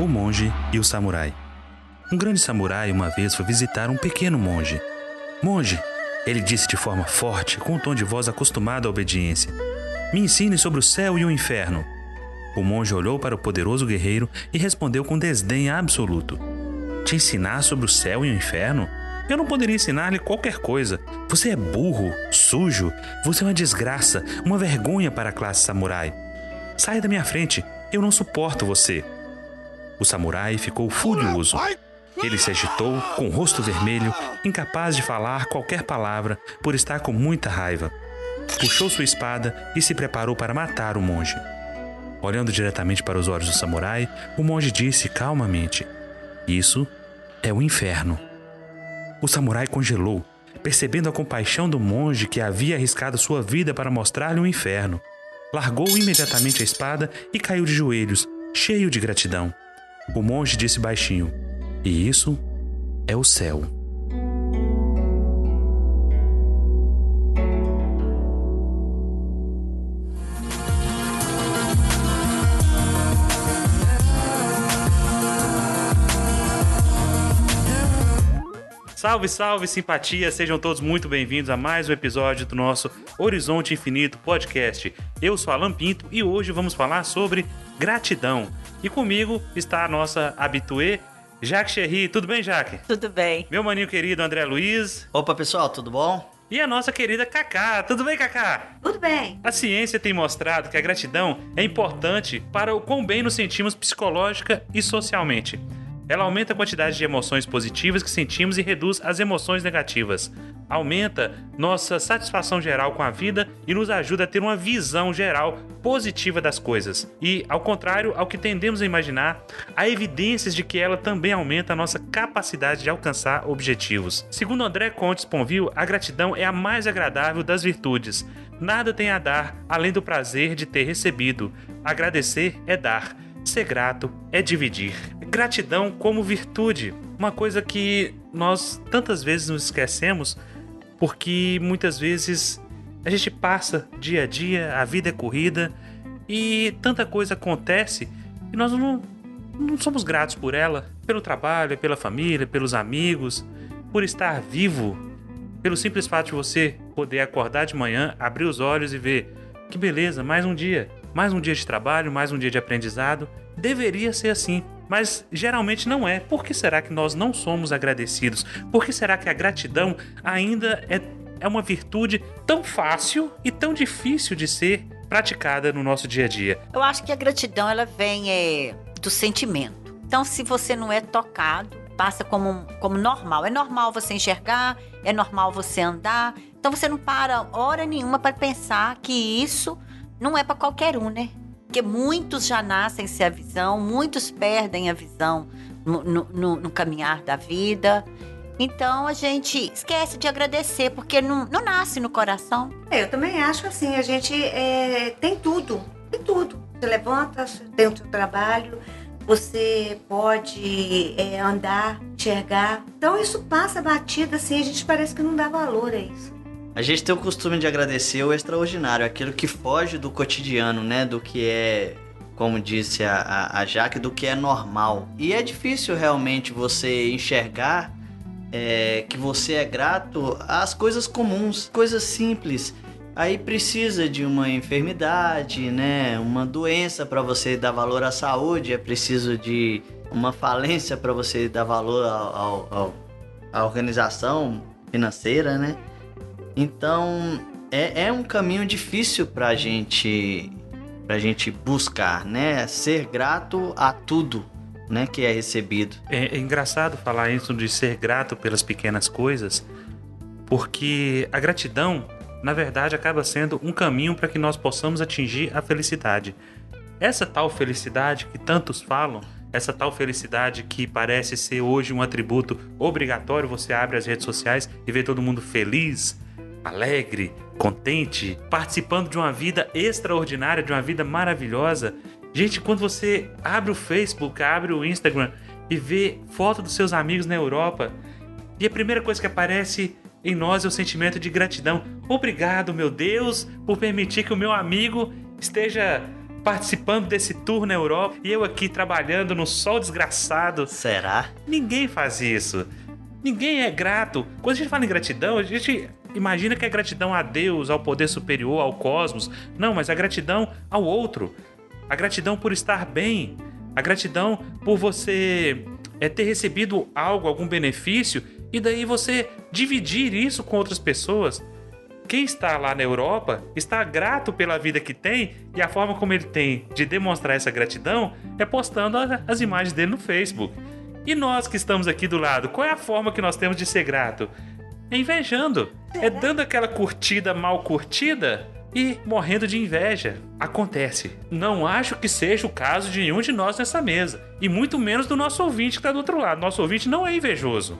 O monge e o samurai. Um grande samurai uma vez foi visitar um pequeno monge. Monge, ele disse de forma forte, com um tom de voz acostumado à obediência: Me ensine sobre o céu e o inferno. O monge olhou para o poderoso guerreiro e respondeu com desdém absoluto: Te ensinar sobre o céu e o inferno? Eu não poderia ensinar-lhe qualquer coisa. Você é burro, sujo, você é uma desgraça, uma vergonha para a classe samurai. Saia da minha frente, eu não suporto você. O samurai ficou furioso. Ele se agitou, com o rosto vermelho, incapaz de falar qualquer palavra por estar com muita raiva. Puxou sua espada e se preparou para matar o monge. Olhando diretamente para os olhos do samurai, o monge disse calmamente: Isso é o inferno. O samurai congelou, percebendo a compaixão do monge que havia arriscado sua vida para mostrar-lhe o inferno. Largou imediatamente a espada e caiu de joelhos, cheio de gratidão. O monge disse baixinho: E isso é o céu. Salve, salve, simpatia! Sejam todos muito bem-vindos a mais um episódio do nosso Horizonte Infinito podcast. Eu sou Alan Pinto e hoje vamos falar sobre gratidão. E comigo está a nossa habituê, Jacques Cherry. Tudo bem, Jacques? Tudo bem. Meu maninho querido André Luiz. Opa, pessoal, tudo bom? E a nossa querida Cacá. Tudo bem, Cacá? Tudo bem. A ciência tem mostrado que a gratidão é importante para o quão bem nos sentimos psicológica e socialmente. Ela aumenta a quantidade de emoções positivas que sentimos e reduz as emoções negativas. Aumenta nossa satisfação geral com a vida e nos ajuda a ter uma visão geral positiva das coisas. E, ao contrário ao que tendemos a imaginar, há evidências de que ela também aumenta a nossa capacidade de alcançar objetivos. Segundo André Contes Ponville, a gratidão é a mais agradável das virtudes. Nada tem a dar além do prazer de ter recebido. Agradecer é dar. Ser grato é dividir. Gratidão como virtude, uma coisa que nós tantas vezes nos esquecemos, porque muitas vezes a gente passa dia a dia, a vida é corrida e tanta coisa acontece e nós não, não somos gratos por ela, pelo trabalho, pela família, pelos amigos, por estar vivo, pelo simples fato de você poder acordar de manhã, abrir os olhos e ver que beleza, mais um dia. Mais um dia de trabalho, mais um dia de aprendizado. Deveria ser assim, mas geralmente não é. Por que será que nós não somos agradecidos? Por que será que a gratidão ainda é, é uma virtude tão fácil e tão difícil de ser praticada no nosso dia a dia? Eu acho que a gratidão ela vem é, do sentimento. Então, se você não é tocado, passa como, como normal. É normal você enxergar, é normal você andar. Então, você não para hora nenhuma para pensar que isso não é para qualquer um, né? Porque muitos já nascem sem a visão, muitos perdem a visão no, no, no caminhar da vida. Então a gente esquece de agradecer, porque não, não nasce no coração. É, eu também acho assim, a gente é, tem tudo, tem tudo. Você levanta, tem o seu trabalho, você pode é, andar, enxergar. Então isso passa batido assim, a gente parece que não dá valor a isso. A gente tem o costume de agradecer o extraordinário, aquilo que foge do cotidiano, né? Do que é, como disse a, a, a Jaque, do que é normal. E é difícil realmente você enxergar é, que você é grato às coisas comuns, coisas simples. Aí precisa de uma enfermidade, né? Uma doença para você dar valor à saúde, é preciso de uma falência para você dar valor ao, ao, ao, à organização financeira, né? Então é, é um caminho difícil para gente pra gente buscar, né? Ser grato a tudo, né, que é recebido. É, é engraçado falar isso de ser grato pelas pequenas coisas, porque a gratidão, na verdade, acaba sendo um caminho para que nós possamos atingir a felicidade. Essa tal felicidade que tantos falam, essa tal felicidade que parece ser hoje um atributo obrigatório, você abre as redes sociais e vê todo mundo feliz, alegre, contente, participando de uma vida extraordinária, de uma vida maravilhosa. Gente, quando você abre o Facebook, abre o Instagram e vê foto dos seus amigos na Europa, e a primeira coisa que aparece em nós é o sentimento de gratidão. Obrigado, meu Deus, por permitir que o meu amigo esteja participando desse tour na Europa e eu aqui trabalhando no sol desgraçado. Será? Ninguém faz isso. Ninguém é grato. Quando a gente fala em gratidão, a gente imagina que é gratidão a Deus, ao poder superior, ao cosmos. Não, mas a gratidão ao outro. A gratidão por estar bem. A gratidão por você é, ter recebido algo, algum benefício, e daí você dividir isso com outras pessoas. Quem está lá na Europa está grato pela vida que tem e a forma como ele tem de demonstrar essa gratidão é postando as imagens dele no Facebook. E nós que estamos aqui do lado, qual é a forma que nós temos de ser grato? É invejando. É dando aquela curtida mal curtida e morrendo de inveja. Acontece. Não acho que seja o caso de nenhum de nós nessa mesa. E muito menos do nosso ouvinte que está do outro lado. Nosso ouvinte não é invejoso.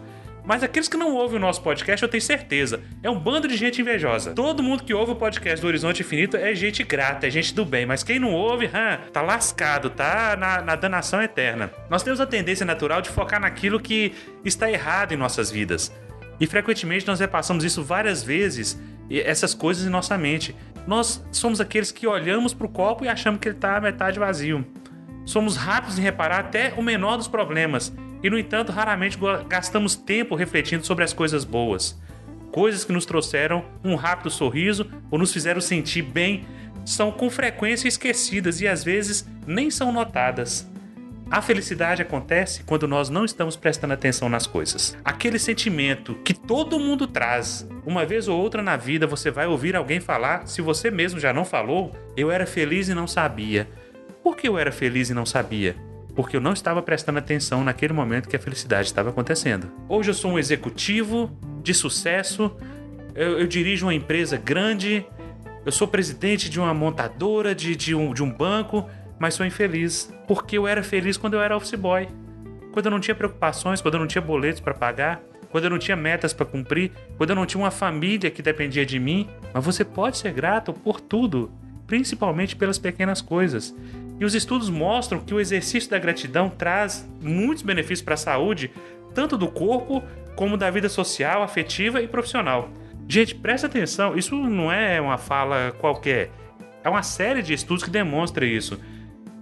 Mas aqueles que não ouvem o nosso podcast, eu tenho certeza, é um bando de gente invejosa. Todo mundo que ouve o podcast do Horizonte Infinito é gente grata, é gente do bem. Mas quem não ouve, hum, tá lascado, tá na, na danação eterna. Nós temos a tendência natural de focar naquilo que está errado em nossas vidas. E frequentemente nós repassamos isso várias vezes, essas coisas em nossa mente. Nós somos aqueles que olhamos para o copo e achamos que ele está metade vazio. Somos rápidos em reparar até o menor dos problemas e, no entanto, raramente gastamos tempo refletindo sobre as coisas boas. Coisas que nos trouxeram um rápido sorriso ou nos fizeram sentir bem são com frequência esquecidas e às vezes nem são notadas. A felicidade acontece quando nós não estamos prestando atenção nas coisas. Aquele sentimento que todo mundo traz. Uma vez ou outra na vida você vai ouvir alguém falar, se você mesmo já não falou, eu era feliz e não sabia. Por que eu era feliz e não sabia? Porque eu não estava prestando atenção naquele momento que a felicidade estava acontecendo. Hoje eu sou um executivo de sucesso, eu, eu dirijo uma empresa grande, eu sou presidente de uma montadora, de, de, um, de um banco mas sou infeliz porque eu era feliz quando eu era office boy, quando eu não tinha preocupações, quando eu não tinha boletos para pagar, quando eu não tinha metas para cumprir, quando eu não tinha uma família que dependia de mim. Mas você pode ser grato por tudo, principalmente pelas pequenas coisas. E os estudos mostram que o exercício da gratidão traz muitos benefícios para a saúde, tanto do corpo como da vida social, afetiva e profissional. Gente, presta atenção, isso não é uma fala qualquer. É uma série de estudos que demonstra isso.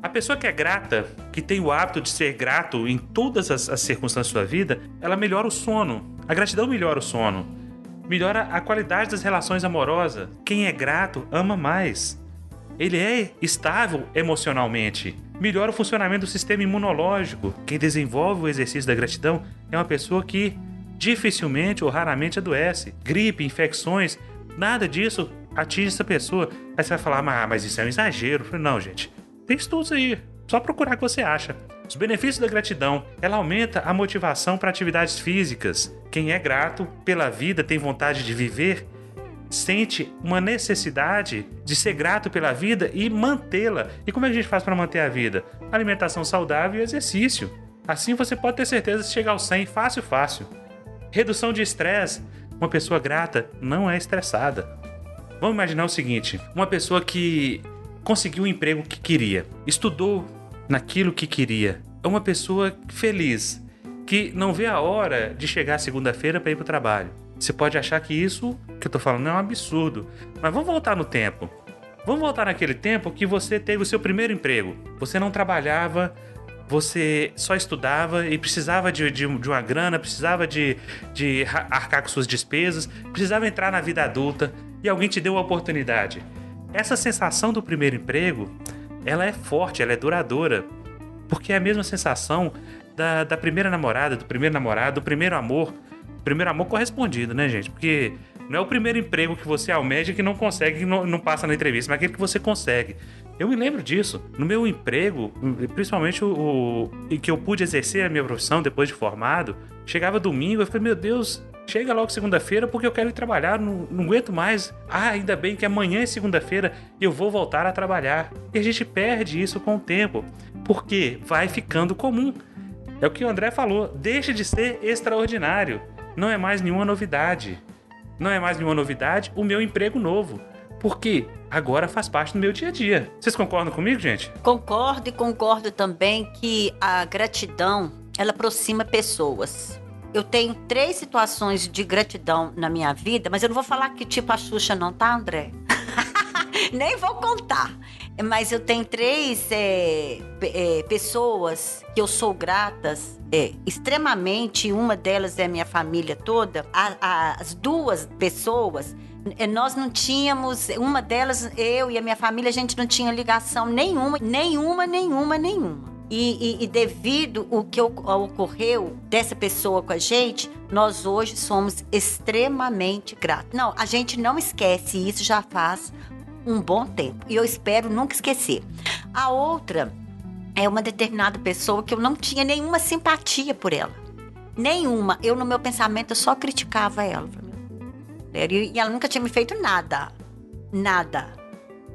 A pessoa que é grata, que tem o hábito de ser grato em todas as, as circunstâncias da sua vida, ela melhora o sono. A gratidão melhora o sono. Melhora a qualidade das relações amorosas. Quem é grato ama mais. Ele é estável emocionalmente. Melhora o funcionamento do sistema imunológico. Quem desenvolve o exercício da gratidão é uma pessoa que dificilmente ou raramente adoece. Gripe, infecções, nada disso atinge essa pessoa. Aí você vai falar, mas isso é um exagero. Não, gente. Tem estudos aí, só procurar que você acha. Os benefícios da gratidão, ela aumenta a motivação para atividades físicas. Quem é grato pela vida, tem vontade de viver, sente uma necessidade de ser grato pela vida e mantê-la. E como é que a gente faz para manter a vida? Alimentação saudável e exercício. Assim você pode ter certeza de chegar ao 100 fácil, fácil. Redução de estresse. Uma pessoa grata não é estressada. Vamos imaginar o seguinte: uma pessoa que conseguiu o emprego que queria, estudou naquilo que queria. É uma pessoa feliz, que não vê a hora de chegar segunda-feira para ir para o trabalho. Você pode achar que isso que eu estou falando é um absurdo, mas vamos voltar no tempo. Vamos voltar naquele tempo que você teve o seu primeiro emprego. Você não trabalhava, você só estudava e precisava de, de, de, uma grana, precisava de, de arcar com suas despesas, precisava entrar na vida adulta e alguém te deu a oportunidade. Essa sensação do primeiro emprego, ela é forte, ela é duradoura, porque é a mesma sensação da, da primeira namorada, do primeiro namorado, do primeiro amor, primeiro amor correspondido, né, gente? Porque não é o primeiro emprego que você almeja que não consegue, não, não passa na entrevista, mas aquele que você consegue. Eu me lembro disso. No meu emprego, principalmente o, o que eu pude exercer a minha profissão depois de formado, chegava domingo, eu falei, meu Deus, Chega logo segunda-feira porque eu quero ir trabalhar, não, não aguento mais. Ah, ainda bem que amanhã é segunda-feira e eu vou voltar a trabalhar. E a gente perde isso com o tempo, porque vai ficando comum. É o que o André falou, deixa de ser extraordinário. Não é mais nenhuma novidade. Não é mais nenhuma novidade o meu emprego novo. Porque agora faz parte do meu dia a dia. Vocês concordam comigo, gente? Concordo e concordo também que a gratidão ela aproxima pessoas eu tenho três situações de gratidão na minha vida, mas eu não vou falar que tipo a Xuxa não, tá, André? Nem vou contar. Mas eu tenho três é, é, pessoas que eu sou gratas é, extremamente. Uma delas é minha família toda. A- a- as duas pessoas, é, nós não tínhamos. Uma delas, eu e a minha família, a gente não tinha ligação nenhuma, nenhuma, nenhuma, nenhuma. E, e- e devido o que oc- ocorreu dessa pessoa com a gente, nós hoje somos extremamente gratos. Não, a gente não esquece isso já faz um bom tempo. E eu espero nunca esquecer. A outra é uma determinada pessoa que eu não tinha nenhuma simpatia por ela. Nenhuma. Eu, no meu pensamento, só criticava ela. E ela nunca tinha me feito nada. Nada.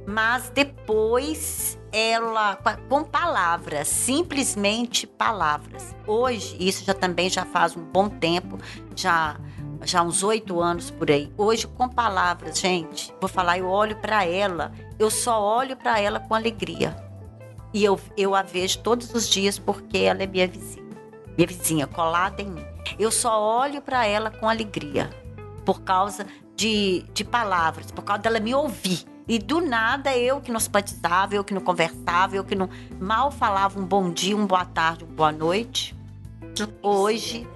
Mas depois ela, com palavras, simplesmente palavras. Hoje, isso já também já faz um bom tempo, já já uns oito anos por aí. Hoje, com palavras, gente, vou falar, eu olho para ela, eu só olho para ela com alegria. E eu, eu a vejo todos os dias porque ela é minha vizinha. Minha vizinha, colada em mim. Eu só olho para ela com alegria. Por causa de, de palavras, por causa dela me ouvir. E do nada, eu que não simpatizava, eu que não conversava, eu que não mal falava um bom dia, um boa tarde, uma boa noite. Hoje,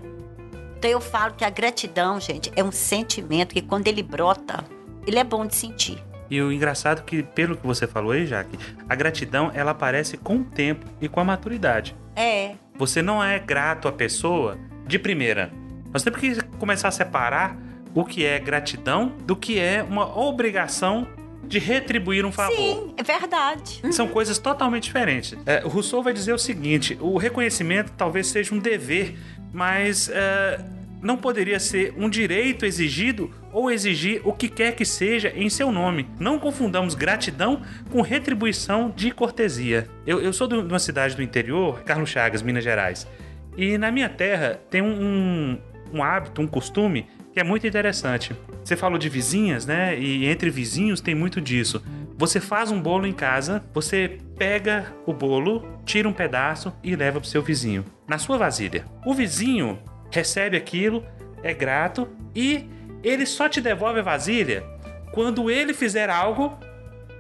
então eu falo que a gratidão, gente, é um sentimento que quando ele brota, ele é bom de sentir. E o engraçado é que, pelo que você falou aí, Jaque, a gratidão ela aparece com o tempo e com a maturidade. É, Você não é grato à pessoa de primeira. Nós temos que começar a separar o que é gratidão do que é uma obrigação de retribuir um favor. sim, é verdade. São coisas totalmente diferentes. É, o Rousseau vai dizer o seguinte: o reconhecimento talvez seja um dever, mas é, não poderia ser um direito exigido ou exigir o que quer que seja em seu nome. Não confundamos gratidão com retribuição de cortesia. Eu, eu sou de uma cidade do interior, Carlos Chagas, Minas Gerais, e na minha terra tem um, um, um hábito, um costume que é muito interessante. Você falou de vizinhas, né? E entre vizinhos tem muito disso. Você faz um bolo em casa, você pega o bolo, tira um pedaço e leva pro seu vizinho, na sua vasilha. O vizinho recebe aquilo, é grato e ele só te devolve a vasilha quando ele fizer algo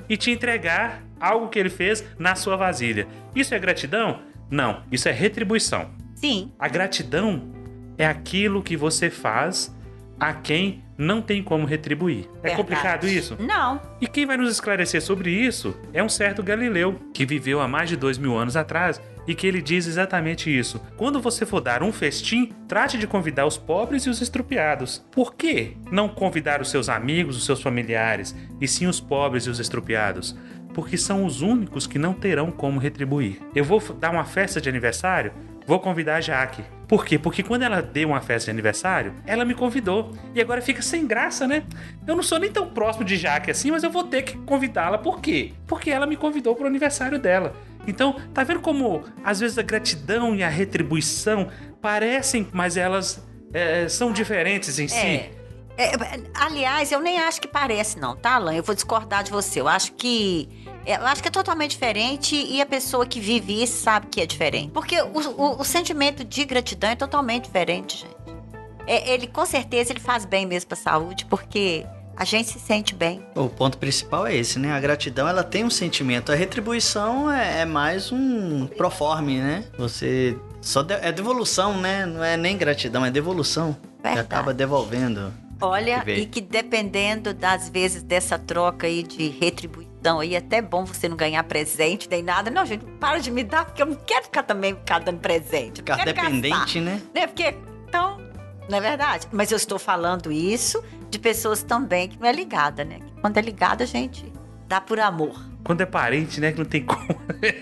e te entregar algo que ele fez na sua vasilha. Isso é gratidão? Não, isso é retribuição. Sim, A gratidão é aquilo que você faz a quem não tem como retribuir. É verdade. complicado isso? Não, E quem vai nos esclarecer sobre isso é um certo Galileu, que viveu há mais de dois mil anos atrás e que ele diz exatamente isso. Quando você for dar um festim, trate de convidar os pobres e os estrupiados. Por que não convidar os seus amigos, os seus familiares, e sim os pobres e os estrupiados? Porque são os únicos que não terão como retribuir. Eu vou dar uma festa de aniversário, vou convidar a Jaque. Por quê? Porque quando ela deu uma festa de aniversário, ela me convidou. E agora fica sem graça, né? Eu não sou nem tão próximo de Jaque assim, mas eu vou ter que convidá-la. Por quê? Porque ela me convidou pro aniversário dela. Então, tá vendo como às vezes a gratidão e a retribuição parecem, mas elas é, são diferentes em si? É. É, aliás, eu nem acho que parece, não, tá, Alan? Eu vou discordar de você. Eu acho que. É, Eu acho que é totalmente diferente e a pessoa que vive isso sabe que é diferente. Porque o, o- o sentimento de gratidão é totalmente diferente, gente. É, ele, com certeza, ele faz bem mesmo pra saúde, porque a gente se sente bem. O ponto principal é esse, né? A gratidão, ela tem um sentimento. A retribuição é, é mais um proforme, né? Você só de- é devolução, né? Não é nem gratidão, é devolução. Você Verdade. acaba devolvendo. Olha, Que e que dependendo das vezes dessa troca aí de retribuição aí, é até bom você não ganhar presente nem nada. Não, gente, para de me dar, porque eu não quero ficar também ficar dando presente. Ficar gastar. dependente, né? né? Porque, então, não é verdade? Mas eu estou falando isso de pessoas também que não é ligada, né? Quando é ligada, a gente dá por amor. Quando é parente, né? Que não tem como.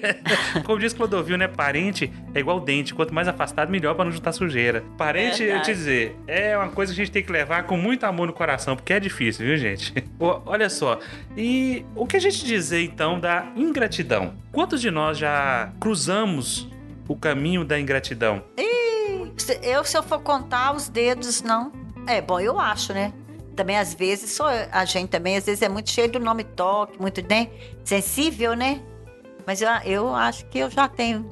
como diz Clodovil, né? Parente é igual dente. Quanto mais afastado, melhor pra não juntar sujeira. Parente, eu Verdade. te dizer, é uma coisa que a gente tem que levar com muito amor no coração, porque é difícil, viu, gente? Olha só. E o que a gente dizer, então, da ingratidão? Quantos de nós já cruzamos o caminho da ingratidão? Se- Eu, se eu for contar os dedos, não. É, bom, eu acho, né? Também, às vezes, sou a gente também, às vezes, é muito cheio do nome toque, muito né? sensível, né? Mas eu, eu acho que eu já tenho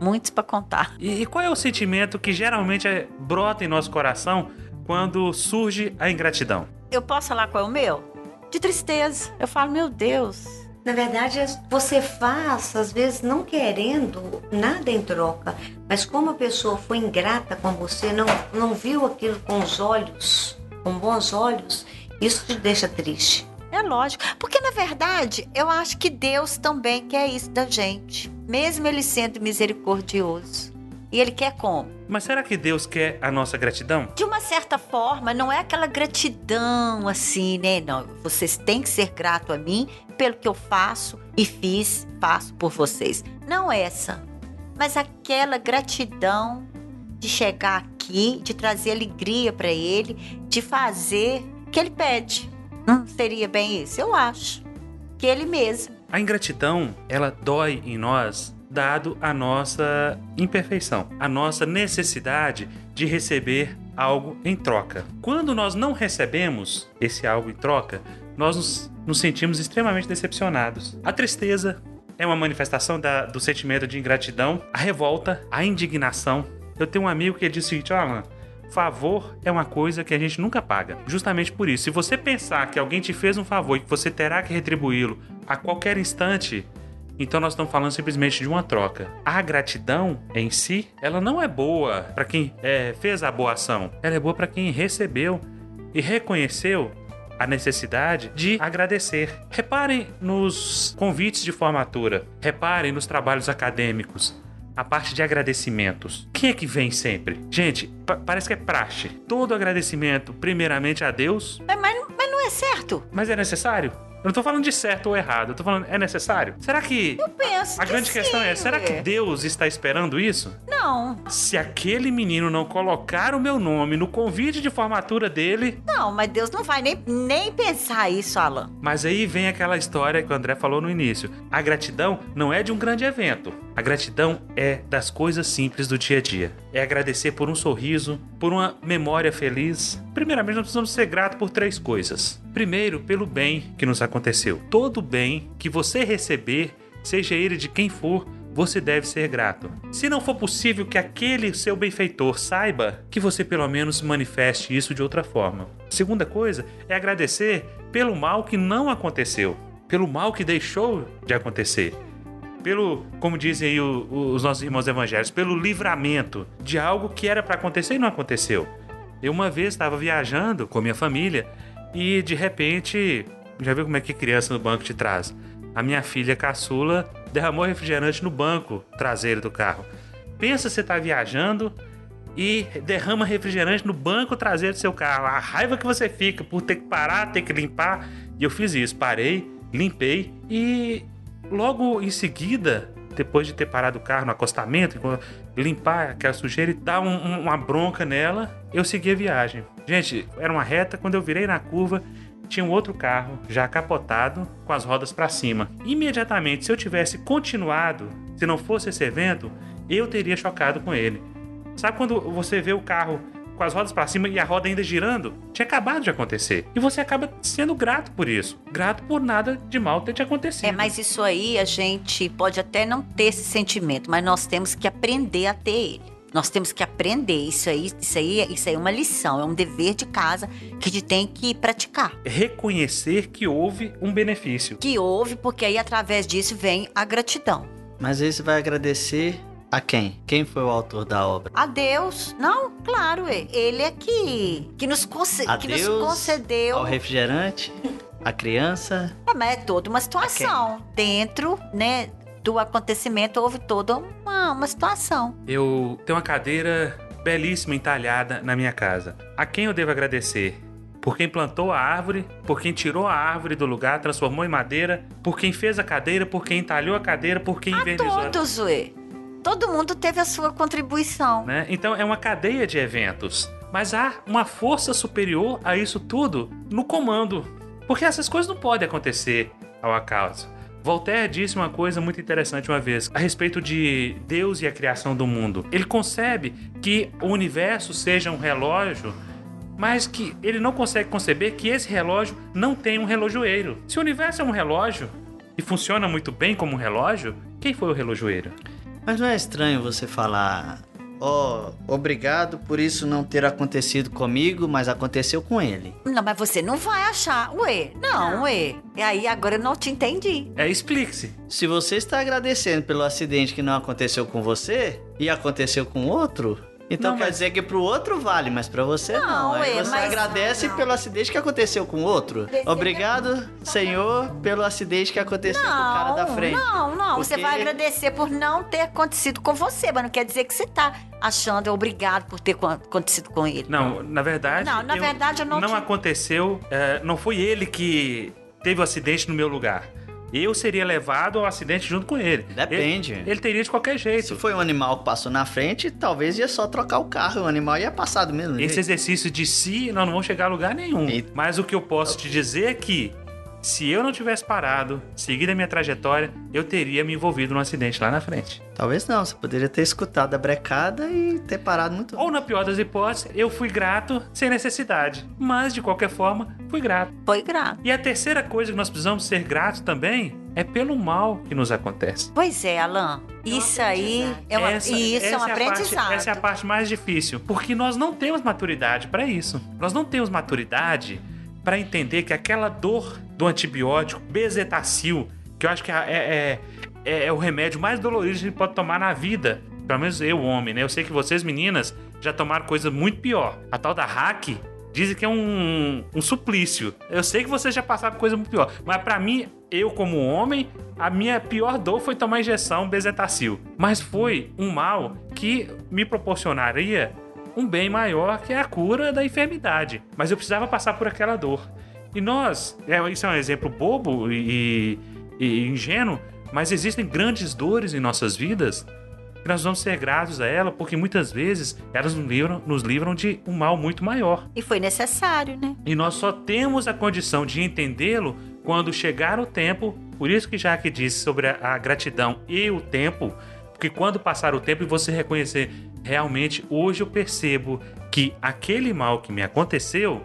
muitos pra contar. E, e qual é o sentimento que geralmente é- brota em nosso coração quando surge a ingratidão? Eu posso falar qual é o meu? De tristeza. Eu falo, meu Deus, Na verdade, você faz, às vezes, não querendo nada em troca, mas como a pessoa foi ingrata com você, não, não viu aquilo com os olhos, com bons olhos, isso te deixa triste. É lógico. Porque, na verdade, eu acho que Deus também quer isso da gente. Mesmo Ele sendo misericordioso. E Ele quer como? Mas será que Deus quer a nossa gratidão? De uma certa forma, não é aquela gratidão assim, né? Não, vocês têm que ser grato a mim pelo que eu faço e fiz, faço por vocês. Não essa, mas aquela gratidão de chegar aqui, de trazer alegria para ele, de fazer o que ele pede. Não seria bem isso? Eu acho. Que ele mesmo. A ingratidão, ela dói em nós dado a nossa imperfeição, a nossa necessidade de receber algo em troca. Quando nós não recebemos esse algo em troca, nós nos, nos sentimos extremamente decepcionados. A tristeza é uma manifestação da, do sentimento de ingratidão, a revolta, a indignação. Eu tenho um amigo que diz o seguinte: Alan, favor é uma coisa que a gente nunca paga. Justamente por isso, se você pensar que alguém te fez um favor e que você terá que retribuí-lo a qualquer instante, então nós estamos falando simplesmente de uma troca. A gratidão em si, ela não é boa para quem é, fez a boa ação. Ela é boa para quem recebeu e reconheceu a necessidade de agradecer. Reparem nos convites de formatura, reparem nos trabalhos acadêmicos, a parte de agradecimentos. Quem é que vem sempre? Gente, parece que é praxe. Todo agradecimento, primeiramente a Deus. É, mas, mas não é certo. Mas é necessário? Eu não tô falando de certo ou errado, eu tô falando, é necessário? Será que. Eu penso. A, a grande sim, questão é: será que. Deus está esperando isso? Não, Se aquele menino não colocar o meu nome no convite de formatura dele. não, mas Deus não vai nem, nem pensar isso, Alan. Mas aí vem aquela história que o André falou no início. A gratidão não é de um grande evento. A gratidão é das coisas simples do dia a dia. É agradecer por um sorriso, por uma memória feliz. Primeiramente, nós precisamos ser gratos por três coisas. Primeiro, pelo bem que nos aconteceu. Todo bem que você receber, seja ele de quem for, você deve ser grato. Se não for possível que aquele seu benfeitor saiba, que você pelo menos manifeste isso de outra forma. Segunda coisa é agradecer pelo mal que não aconteceu, pelo mal que deixou de acontecer. Pelo, como dizem aí o- o- os nossos irmãos evangélicos, pelo livramento de algo que era para acontecer e não aconteceu. Eu uma vez estava viajando com minha família e de repente, já viu como é que criança no banco te traz? A minha filha caçula derramou refrigerante no banco traseiro do carro. Pensa você tá viajando e derrama refrigerante no banco traseiro do seu carro. A raiva que você fica por ter que parar, ter que limpar. E eu fiz isso, parei, limpei e logo em seguida, depois de ter parado o carro no acostamento, limpar aquela sujeira e dar um- um- uma bronca nela, eu segui a viagem. Gente, era uma reta, quando eu virei na curva, tinha um outro carro já capotado com as rodas para cima. Imediatamente, se eu tivesse continuado, se não fosse esse evento, eu teria chocado com ele. Sabe quando você vê o carro com as rodas para cima e a roda ainda girando? Tinha acabado de acontecer. E você acaba sendo grato por isso. Grato por nada de mal ter te acontecido. É, mas isso aí a gente pode até não ter esse sentimento, mas nós temos que aprender a ter ele. Nós temos que aprender isso aí, isso aí, isso aí é uma lição, é um dever de casa que a gente tem que praticar. Reconhecer que houve um benefício. Que houve, porque aí através disso vem a gratidão. Mas aí você vai agradecer a quem? Quem foi o autor da obra? A Deus, não, claro, é. ele é que, que, nos, conce- A que nos concedeu. Ao refrigerante? A criança? É, mas é toda uma situação. Dentro, né, do acontecimento houve toda uma, uma situação. Eu tenho uma cadeira belíssima entalhada na minha casa. A quem eu devo agradecer? Por quem plantou a árvore, por quem tirou a árvore do lugar, transformou em madeira, por quem fez a cadeira, por quem entalhou a cadeira, por quem A invernizou. a- todos, ué. Todo mundo teve a sua contribuição. né? Então é uma cadeia de eventos. Mas há uma força superior a isso tudo no comando. Porque essas coisas não podem acontecer ao acaso. Voltaire disse uma coisa muito interessante uma vez a respeito de Deus e a criação do mundo. Ele concebe que o universo seja um relógio, mas que ele não consegue conceber que esse relógio não tem um relojoeiro. Se o universo é um relógio e funciona muito bem como um relógio, quem foi o relojoeiro? Mas não é estranho você falar ó, obrigado por isso não ter acontecido comigo, mas aconteceu com ele. Não, mas você não vai achar. Ué, não, ué. E aí agora eu não te entendi. É, explique-se. Se você está agradecendo pelo acidente que não aconteceu com você e aconteceu com outro, então Não, quer mas- dizer que pro outro vale, mas pra você não. Não, Aí ué, você mas- agradece não. pelo acidente que aconteceu com outro. Precisa- Obrigado, Senhor, pelo acidente que aconteceu com o cara da frente. Não, não. Você Porque- vai agradecer por não ter acontecido com você, mas não quer dizer que você tá achando obrigado por ter co- acontecido com ele. Não, na verdade. Não, na verdade, eu não Não te- aconteceu. é, não foi ele que teve o acidente no meu lugar. Eu seria levado ao acidente junto com ele. Depende. Ele, ele teria de qualquer Se jeito. foi um animal que passou na frente, talvez ia só trocar o carro. O animal ia passar do mesmo Esse jeito. exercício de si, nós não vamos chegar a lugar nenhum. E- Mas o que eu posso te dizer é que, se eu não tivesse parado, seguido a minha trajetória, eu teria me envolvido num acidente lá na frente. Talvez não, você poderia ter escutado a brecada e ter parado muito Ou, na pior das hipóteses, eu fui grato sem necessidade. Mas, de qualquer forma, fui grato. Foi grato. E a terceira coisa que nós precisamos ser gratos também é pelo mal que nos acontece. Pois é, Alan. Isso aí é, uma, Essa- isso é um essa a parte- aprendizado. essa é a parte mais difícil, porque nós não temos maturidade para isso. Nós não temos maturidade para entender que aquela dor do antibiótico bezetacil, que eu acho que é, é, é- é o remédio mais dolorido que a gente pode tomar na vida, pelo menos eu, homem, né? Eu sei que vocês, meninas, já tomaram coisa muito pior. A tal da hack dizem que é um, um suplício. Eu sei que vocês já passaram coisa muito pior, mas para mim, eu como homem, a minha pior dor foi tomar injeção bezetacil. Mas foi um mal que me proporcionaria um bem maior que é a cura da enfermidade. Mas eu precisava passar por aquela dor. E nós, é, isso é um exemplo bobo e, e ingênuo, mas existem grandes dores em nossas vidas que nós vamos ser gratos a ela, porque muitas vezes elas nos livram, nos livram de um mal muito maior. E foi necessário, né? E nós só temos a condição de entendê-lo quando chegar o tempo. Por isso que Jaque disse sobre a, a gratidão e o tempo, porque quando passar o tempo e você reconhecer, realmente hoje eu percebo que aquele mal que me aconteceu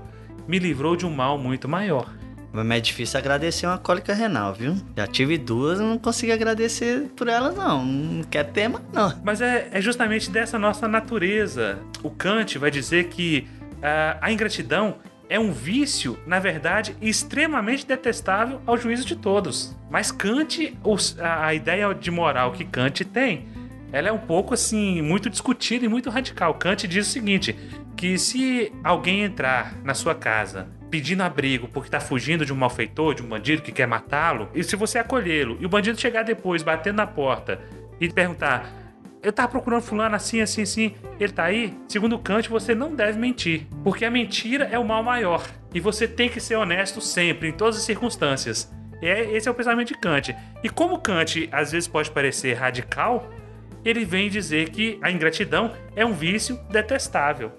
me livrou de um mal muito maior. Mas é difícil agradecer uma cólica renal, viu? Já tive duas, não consegui agradecer por elas, não. Não quer tema, não. Mas é, é justamente dessa nossa natureza. O Kant vai dizer que ah, a ingratidão é um vício, na verdade, extremamente detestável ao juízo de todos. Mas Kant, a ideia de moral que Kant tem, ela é um pouco assim, muito discutida e muito radical. Kant diz o seguinte: que se alguém entrar na sua casa pedindo abrigo porque tá fugindo de um malfeitor, de um bandido que quer matá-lo, e se você acolhê-lo e o bandido chegar depois batendo na porta e perguntar: Eu tava procurando fulano assim, assim, assim, ele tá aí? Segundo Kant, você não deve mentir, porque a mentira é o mal maior e você tem que ser honesto sempre, em todas as circunstâncias. É- esse é o pensamento de Kant. E como Kant às vezes pode parecer radical, ele vem dizer que a ingratidão é um vício detestável.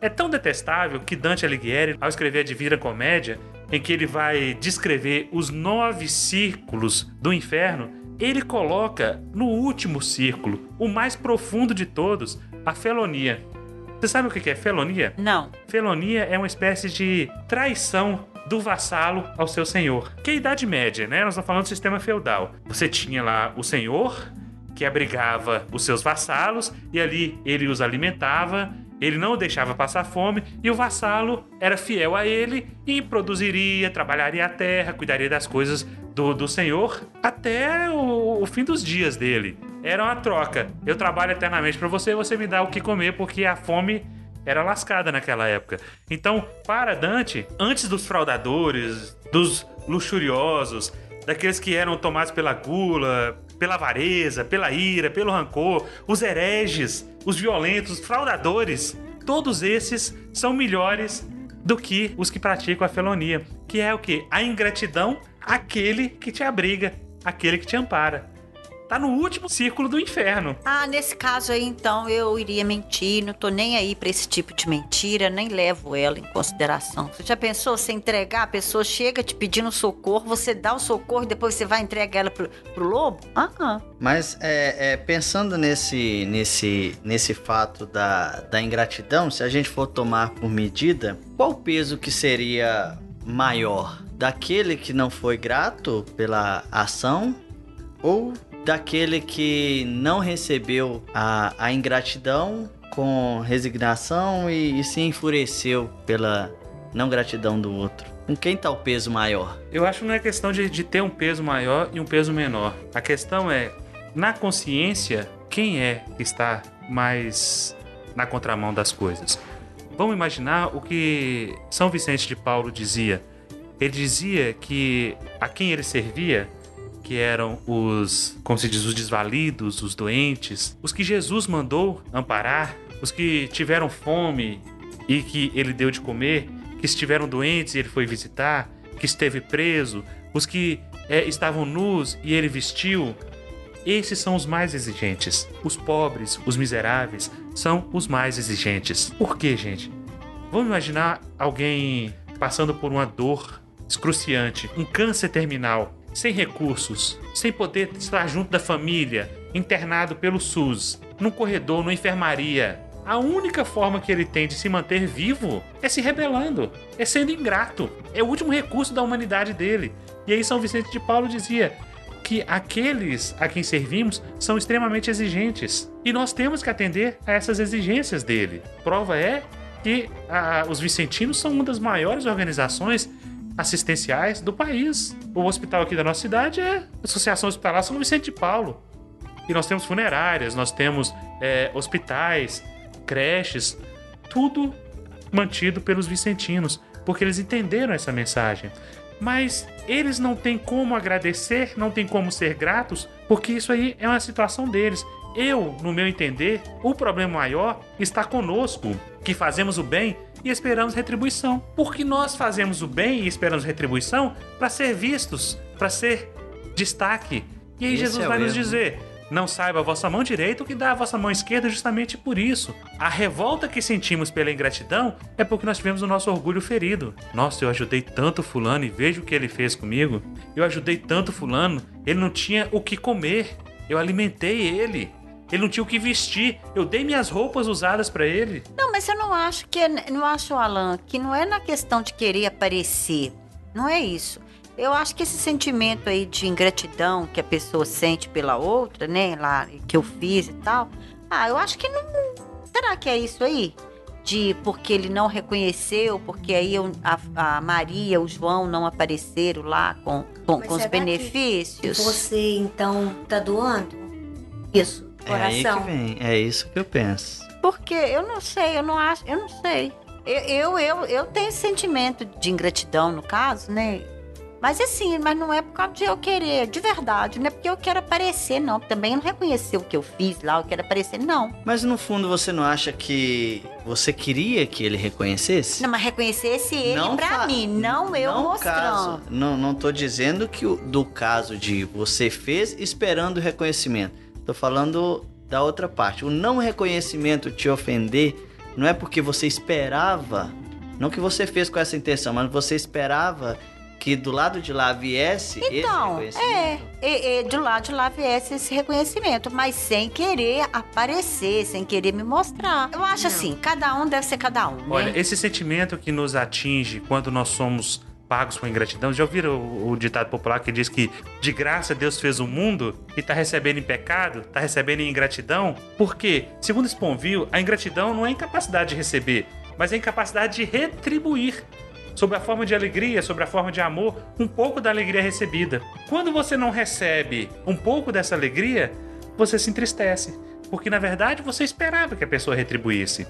É tão detestável que Dante Alighieri, ao escrever a Divina Comédia, em que ele vai descrever os nove círculos do inferno, ele coloca no último círculo, o mais profundo de todos, a felonia. Você sabe o que é felonia? Não. Felonia é uma espécie de traição do vassalo ao seu senhor. Que é a Idade Média, né? Nós estamos falando do sistema feudal. Você tinha lá o senhor, que abrigava os seus vassalos, e ali ele os alimentava, ele não o deixava passar fome, e o vassalo era fiel a ele e produziria, trabalharia a terra, cuidaria das coisas do, do senhor até o, o fim dos dias dele. Era uma troca. Eu trabalho eternamente para você, você me dá o que comer, porque a fome era lascada naquela época. Então, para Dante, antes dos fraudadores, dos luxuriosos, daqueles que eram tomados pela gula, pela avareza, pela ira, pelo rancor, os hereges, os violentos, os fraudadores, todos esses são melhores do que os que praticam a felonia, que é o que? A ingratidão, aquele que te abriga, aquele que te ampara. Tá no último círculo do inferno. Ah, nesse caso aí, então, eu iria mentir, não tô nem aí pra esse tipo de mentira, nem levo ela em consideração. Você já pensou, você entregar, a pessoa chega te pedindo socorro, você dá o socorro e depois você vai entregar ela pro, pro lobo? Ah, ah. Mas é, é, pensando nesse, nesse, nesse fato da, da ingratidão, se a gente for tomar por medida, qual o peso que seria maior? Daquele que não foi grato pela ação ou daquele que não recebeu a, a ingratidão com resignação e, e se enfureceu pela não gratidão do outro. Com quem tá o peso maior? Eu acho que não é questão de, de ter um peso maior e um peso menor. A questão é, na consciência, quem é que está mais na contramão das coisas? Vamos imaginar o que São Vicente de Paulo dizia. Ele dizia que a quem ele servia, que eram os, como se diz, os desvalidos, os doentes, os que Jesus mandou amparar, os que tiveram fome e que ele deu de comer, que estiveram doentes e ele foi visitar, que esteve preso, os que é, estavam nus e ele vestiu. Esses são os mais exigentes. Os pobres, os miseráveis, são os mais exigentes. Por quê, gente? Vamos imaginar alguém passando por uma dor excruciante, um câncer terminal, sem recursos, sem poder estar junto da família, internado pelo SUS, num corredor, numa enfermaria. A única forma que ele tem de se manter vivo é se rebelando, é sendo ingrato. É o último recurso da humanidade dele. E aí São Vicente de Paulo dizia: que aqueles a quem servimos são extremamente exigentes e nós temos que atender a essas exigências dele. Prova é que a, os vicentinos são uma das maiores organizações assistenciais do país. O hospital aqui da nossa cidade é a Associação Hospitalar São Vicente de Paulo. E nós temos funerárias, nós temos é, hospitais, creches, tudo mantido pelos vicentinos, porque eles entenderam essa mensagem mas eles não têm como agradecer, não têm como ser gratos, porque isso aí é uma situação deles. Eu, no meu entender, o problema maior está conosco, que fazemos o bem e esperamos retribuição. Porque nós fazemos o bem e esperamos retribuição para ser vistos, para ser destaque. E aí Esse Jesus é vai nos dizer: não saiba a vossa mão direita o que dá a vossa mão esquerda justamente por isso. A revolta que sentimos pela ingratidão é porque nós tivemos o nosso orgulho ferido. Nossa, eu ajudei tanto fulano e veja o que ele fez comigo. Eu ajudei tanto fulano, ele não tinha o que comer. Eu alimentei ele. Ele não tinha o que vestir. Eu dei minhas roupas usadas para ele. Mas eu não acho que é, não acho Alan que não é na questão de querer aparecer. Não é isso. Eu acho que esse sentimento aí de ingratidão que a pessoa sente pela outra, né, lá que eu fiz e tal, ah, eu acho que não. Será que é isso aí? De porque ele não reconheceu, porque aí eu, a, a, Maria, o João não apareceram lá com, com, com os benefícios? Você então tá doando isso, coração? É aí que vem, é isso que eu penso. Porque eu não sei, eu não acho, eu não sei. Eu, eu, eu, eu tenho sentimento de ingratidão, no caso, né? Mas assim, mas não é por causa de eu querer, de verdade, não é porque eu quero aparecer, não. Também não reconhecer o que eu fiz lá, eu quero aparecer, não. Mas no fundo você não acha que você queria que ele reconhecesse? Não, mas reconhecesse ele não pra mim, não eu não mostrando. Caso, não, não tô dizendo que o, do caso de você fez esperando o reconhecimento. Tô falando da outra parte. O não reconhecimento te ofender não é porque você esperava, não que você fez com essa intenção, mas você esperava que do lado de lá viesse então, esse reconhecimento. É, é, é, do lado de lá viesse esse reconhecimento, mas sem querer aparecer, sem querer me mostrar. Eu acho Não. assim, cada um deve ser cada um. Olha, né? esse sentimento que nos atinge quando nós somos pagos com ingratidão. Já ouviram o, o, ditado popular que diz que de graça Deus fez o mundo e está recebendo em pecado, está recebendo em ingratidão? Porque, segundo Sponville, a ingratidão não é incapacidade de receber, mas é incapacidade de retribuir sob a forma de alegria, sobre a forma de amor, um pouco da alegria recebida. Quando você não recebe um pouco dessa alegria, você se entristece, porque na verdade você esperava que a pessoa retribuísse.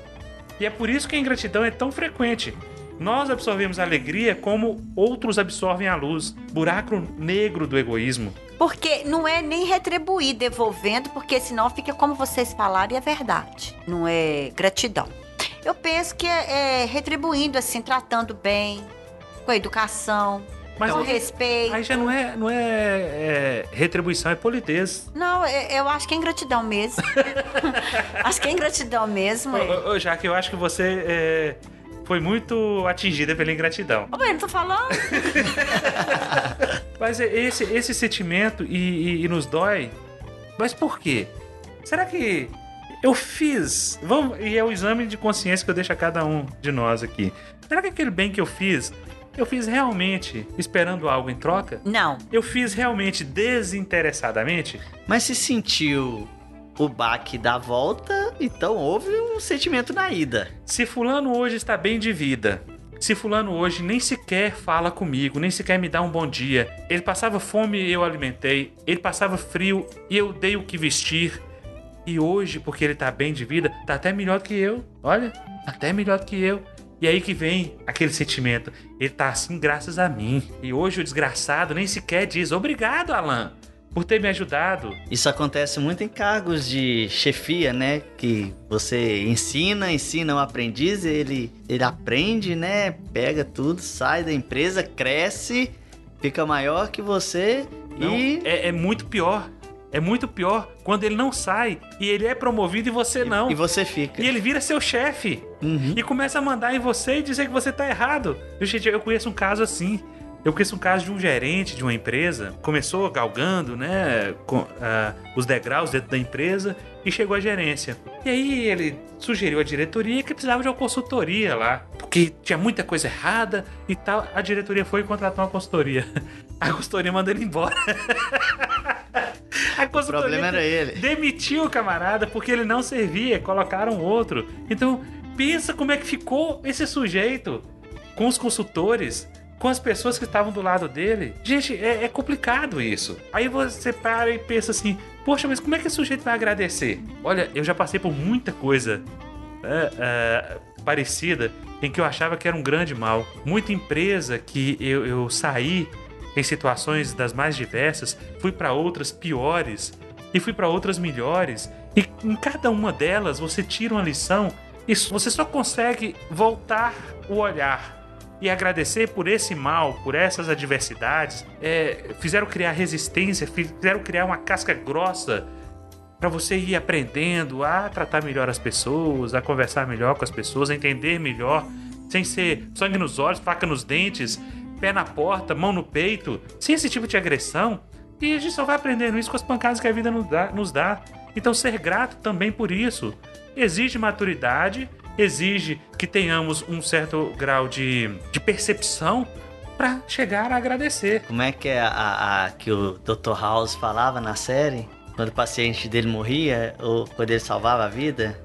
E é por isso que a ingratidão é tão frequente. Nós absorvemos a alegria como outros absorvem a luz buraco negro do egoísmo. Porque não é nem retribuir devolvendo, porque senão fica como vocês falaram e é verdade. Não é gratidão. Eu penso que é, é retribuindo, assim, tratando bem, com a educação, mas com respeito. Aí já não é, não é, é retribuição, é polidez. Não, é, eu acho que é ingratidão mesmo. acho que é ingratidão mesmo. Ô, ô, Jaque, eu acho que você é, foi muito atingida pela ingratidão. Ô, não tô falando. mas esse, esse sentimento e, e, e nos dói. Mas por quê? Será que eu fiz. Vamos, e é o exame de consciência que eu deixo a cada um de nós aqui. Será que aquele bem que eu fiz, eu fiz realmente esperando algo em troca? Não. Eu fiz realmente desinteressadamente? Mas se sentiu o baque da volta, então houve um sentimento na ida. Se fulano hoje está bem de vida, se fulano hoje nem sequer fala comigo, nem sequer me dá um bom dia, ele passava fome e eu alimentei, ele passava frio e eu dei o que vestir, e hoje, porque ele tá bem de vida, tá até melhor que eu. Olha, até melhor que eu. E aí que vem aquele sentimento. Ele tá assim graças a mim. E hoje o desgraçado nem sequer diz obrigado, Alan, por ter me ajudado. Isso acontece muito em cargos de chefia, né? Que você ensina, ensina um aprendiz, ele, ele aprende, né? Pega tudo, sai da empresa, cresce, fica maior que você Não, e. é, é muito pior. É muito pior quando ele não sai e ele é promovido e você não. E você fica. E ele vira seu chefe Uhum. e começa a mandar em você e dizer que você tá errado. Eu, gente, eu conheço um caso assim. Eu conheço um caso de um gerente de uma empresa, começou galgando, né, com, ah, os degraus dentro da empresa e chegou à gerência. E aí ele sugeriu à diretoria que precisava de uma consultoria lá, porque tinha muita coisa errada e tal. A diretoria foi contratou uma consultoria. A consultoria mandou ele embora. A O consultoria problema era ele. demitiu o camarada porque ele não servia, colocaram outro. Então, pensa como é que ficou esse sujeito com os consultores, com as pessoas que estavam do lado dele. Gente, é, é complicado isso. Aí você para e pensa assim: poxa, mas como é que esse sujeito vai agradecer? Olha, eu já passei por muita coisa é, é, parecida em que eu achava que era um grande mal. Muita empresa que eu, eu saí em situações das mais diversas, fui para outras piores e fui para outras melhores. E em cada uma delas você tira uma lição e você só consegue voltar o olhar e agradecer por esse mal, por essas adversidades. É, fizeram criar resistência, fizeram criar uma casca grossa para você ir aprendendo a tratar melhor as pessoas, a conversar melhor com as pessoas, a entender melhor, sem ser sangue nos olhos, faca nos dentes, pé na porta, mão no peito, sem esse tipo de agressão. E a gente só vai aprendendo isso com as pancadas que a vida nos dá. Nos dá. Então, ser grato também por isso exige maturidade, exige que tenhamos um certo grau de, de percepção para chegar a agradecer. Como é que é a, a- que o Dr. House falava na série? Quando o paciente dele morria, ou quando ele salvava a vida?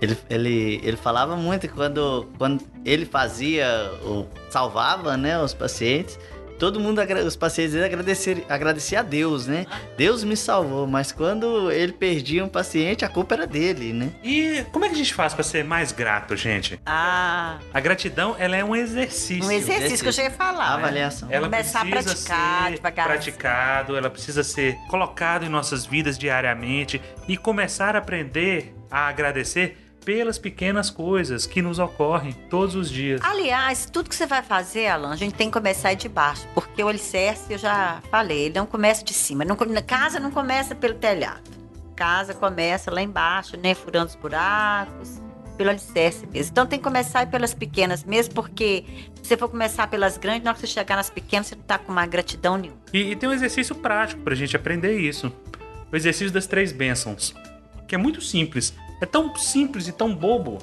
Ele, ele, ele falava muito quando, quando ele fazia, ou salvava né, os pacientes, todo mundo, os pacientes dele agradecer, agradecia a Deus, né? Deus me salvou, mas quando ele perdia um paciente, a culpa era dele, né? E como é que a gente faz para ser mais grato, gente? Ah, A gratidão, ela é um exercício. um exercício que eu já ia A falar. avaliação. Ela Começar a precisa praticar ser praticado, ela precisa ser colocado em nossas vidas diariamente e começar a aprender a agradecer pelas pequenas coisas que nos ocorrem todos os dias. Aliás, tudo que você vai fazer, Alan, a gente tem que começar de baixo, porque o alicerce, eu já falei, ele não começa de cima. Não, casa não começa pelo telhado. Casa começa lá embaixo, né? Furando os buracos, pelo alicerce mesmo. Então tem que começar pelas pequenas mesmo, porque se você for começar pelas grandes, na hora que você chegar nas pequenas, você não tá com uma gratidão nenhuma. E, e tem um exercício prático pra gente aprender isso. O exercício das três bênçãos. Que é muito simples. É tão simples e tão bobo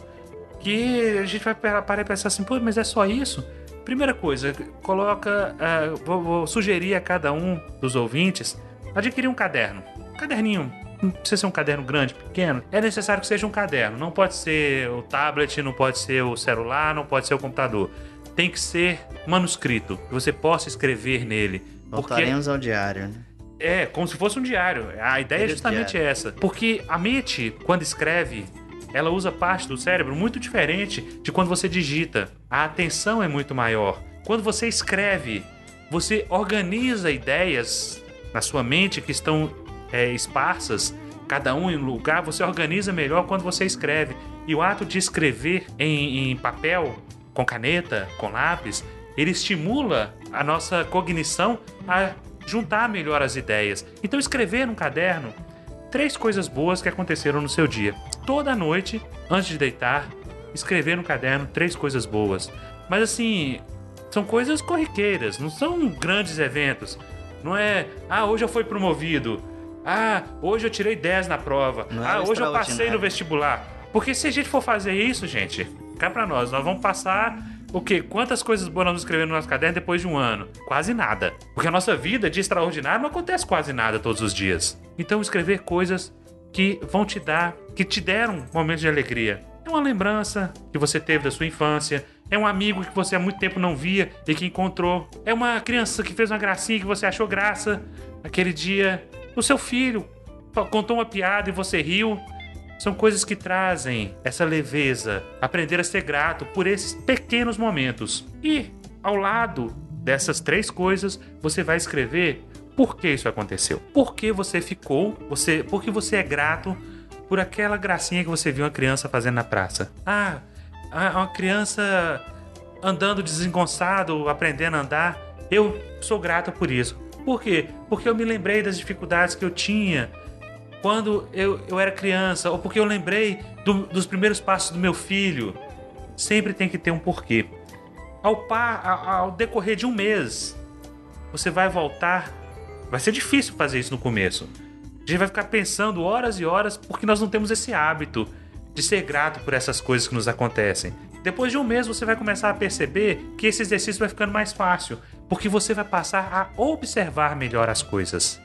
que a gente vai pa- parar e pensar assim, pô, mas é só isso? Primeira coisa, coloca. ah, vou, vou sugerir a cada um dos ouvintes adquirir um caderno. Um caderninho. Não precisa ser um caderno grande, pequeno. É necessário que seja um caderno. Não pode ser o tablet, não pode ser o celular, não pode ser o computador. Tem que ser manuscrito. Que você possa escrever nele. Porque Voltaremos ao diário, né? É, como se fosse um diário. A ideia é justamente diário. essa. Porque a mente, quando escreve, ela usa parte do cérebro muito diferente de quando você digita. A atenção é muito maior. Quando você escreve, você organiza ideias na sua mente que estão é, esparsas, cada um em um lugar, você organiza melhor quando você escreve. E o ato de escrever em, em papel, com caneta, com lápis, ele estimula a nossa cognição a juntar melhor as ideias. Então, escrever num caderno três coisas boas que aconteceram no seu dia. Toda noite, antes de deitar, escrever no caderno três coisas boas. Mas assim, são coisas corriqueiras, não são grandes eventos. Não é, ah, hoje eu fui promovido. Ah, hoje eu tirei 10 na prova. Não ah, hoje eu passei no vestibular. Porque se a gente for fazer isso, gente, cá pra nós, nós vamos passar o quê? Quantas coisas boas nós escrever no nosso caderno depois de um ano? Quase nada. Porque a nossa vida de extraordinário não acontece quase nada todos os dias. Então, escrever coisas que vão te dar, que te deram momentos de alegria. É uma lembrança que você teve da sua infância, é um amigo que você há muito tempo não via e que encontrou. É uma criança que fez uma gracinha que você achou graça aquele dia. O seu filho contou uma piada e você riu. São coisas que trazem essa leveza, aprender a ser grato por esses pequenos momentos. E ao lado dessas três coisas, você vai escrever por que isso aconteceu. Por que você ficou, você, por que você é grato por aquela gracinha que você viu uma criança fazendo na praça. Ah, uma criança andando desengonçado, aprendendo a andar. Eu sou grato por isso. Por quê? Porque eu me lembrei das dificuldades que eu tinha quando eu, eu era criança, ou porque eu lembrei do, dos primeiros passos do meu filho. Sempre tem que ter um porquê. Ao, par, ao decorrer de um mês, você vai voltar. Vai ser difícil fazer isso no começo. A gente vai ficar pensando horas e horas porque nós não temos esse hábito de ser grato por essas coisas que nos acontecem. Depois de um mês você vai começar a perceber que esse exercício vai ficando mais fácil, porque você vai passar a observar melhor as coisas.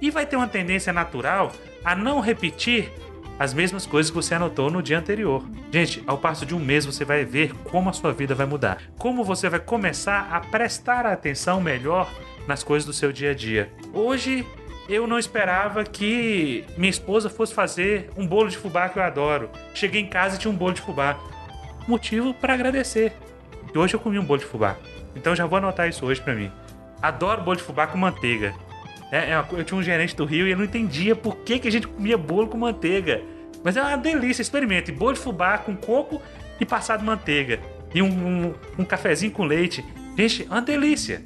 E vai ter uma tendência natural a não repetir as mesmas coisas que você anotou no dia anterior. Gente, ao passo de um mês você vai ver como a sua vida vai mudar, como você vai começar a prestar atenção melhor nas coisas do seu dia a dia. Hoje eu não esperava que minha esposa fosse fazer um bolo de fubá que eu adoro. Cheguei em casa e tinha um bolo de fubá. Motivo para agradecer. E hoje eu comi um bolo de fubá. Então já vou anotar isso hoje para mim. Adoro bolo de fubá com manteiga. É, é eu tinha um gerente do Rio e eu não entendia por que, que a gente comia bolo com manteiga. Mas é uma delícia, experimente. Bolo de fubá com coco e passado manteiga. E um, um, um cafezinho com leite. Gente, é uma delícia.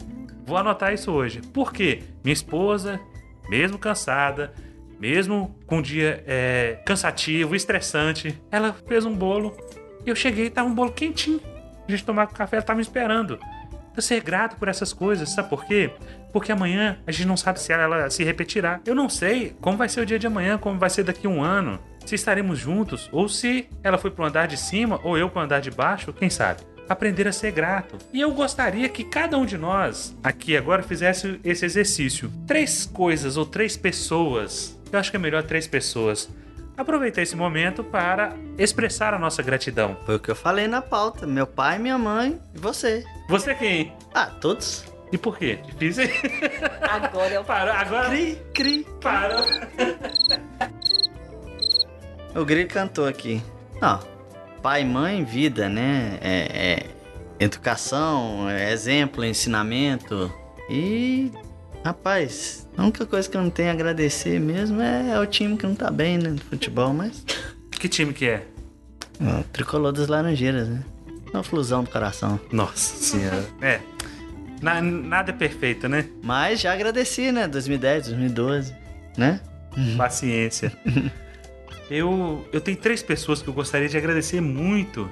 Vou anotar isso hoje. Por quê? Minha esposa, mesmo cansada, mesmo com um dia é, cansativo, estressante, ela fez um bolo eu cheguei e tava um bolo quentinho. A gente tomar café, ela tava me esperando. Eu ser grato por essas coisas, sabe por quê? Porque amanhã a gente não sabe se ela se repetirá. Eu não sei como vai ser o dia de amanhã, como vai ser daqui a um ano, se estaremos juntos, ou se ela foi pro andar de cima ou eu pro andar de baixo, quem sabe aprender a ser grato. E eu gostaria que cada um de nós aqui agora fizesse esse exercício. Três coisas ou três pessoas. Eu acho que é melhor três pessoas. Aproveitar esse momento para expressar a nossa gratidão. Foi o que eu falei na pauta: meu pai, minha mãe e você. Você quem? Ah, todos. E por quê? Difícil? Agora eu paro. Agora. Cri, cri. Parou. o Grilo cantou aqui. Não, pai, mãe, vida, né? É, é educação, é exemplo, ensinamento. E, rapaz, a única coisa que eu não tenho a agradecer mesmo é, é o time que não tá bem, né? No futebol, mas. Que time que é? O tricolor das Laranjeiras, né? Uma flusão do coração. Nossa senhora. é. Na, nada é perfeito, né? Mas já agradeci, né? 2010, 2012, né? Paciência. Eu, eu tenho três pessoas que eu gostaria de agradecer muito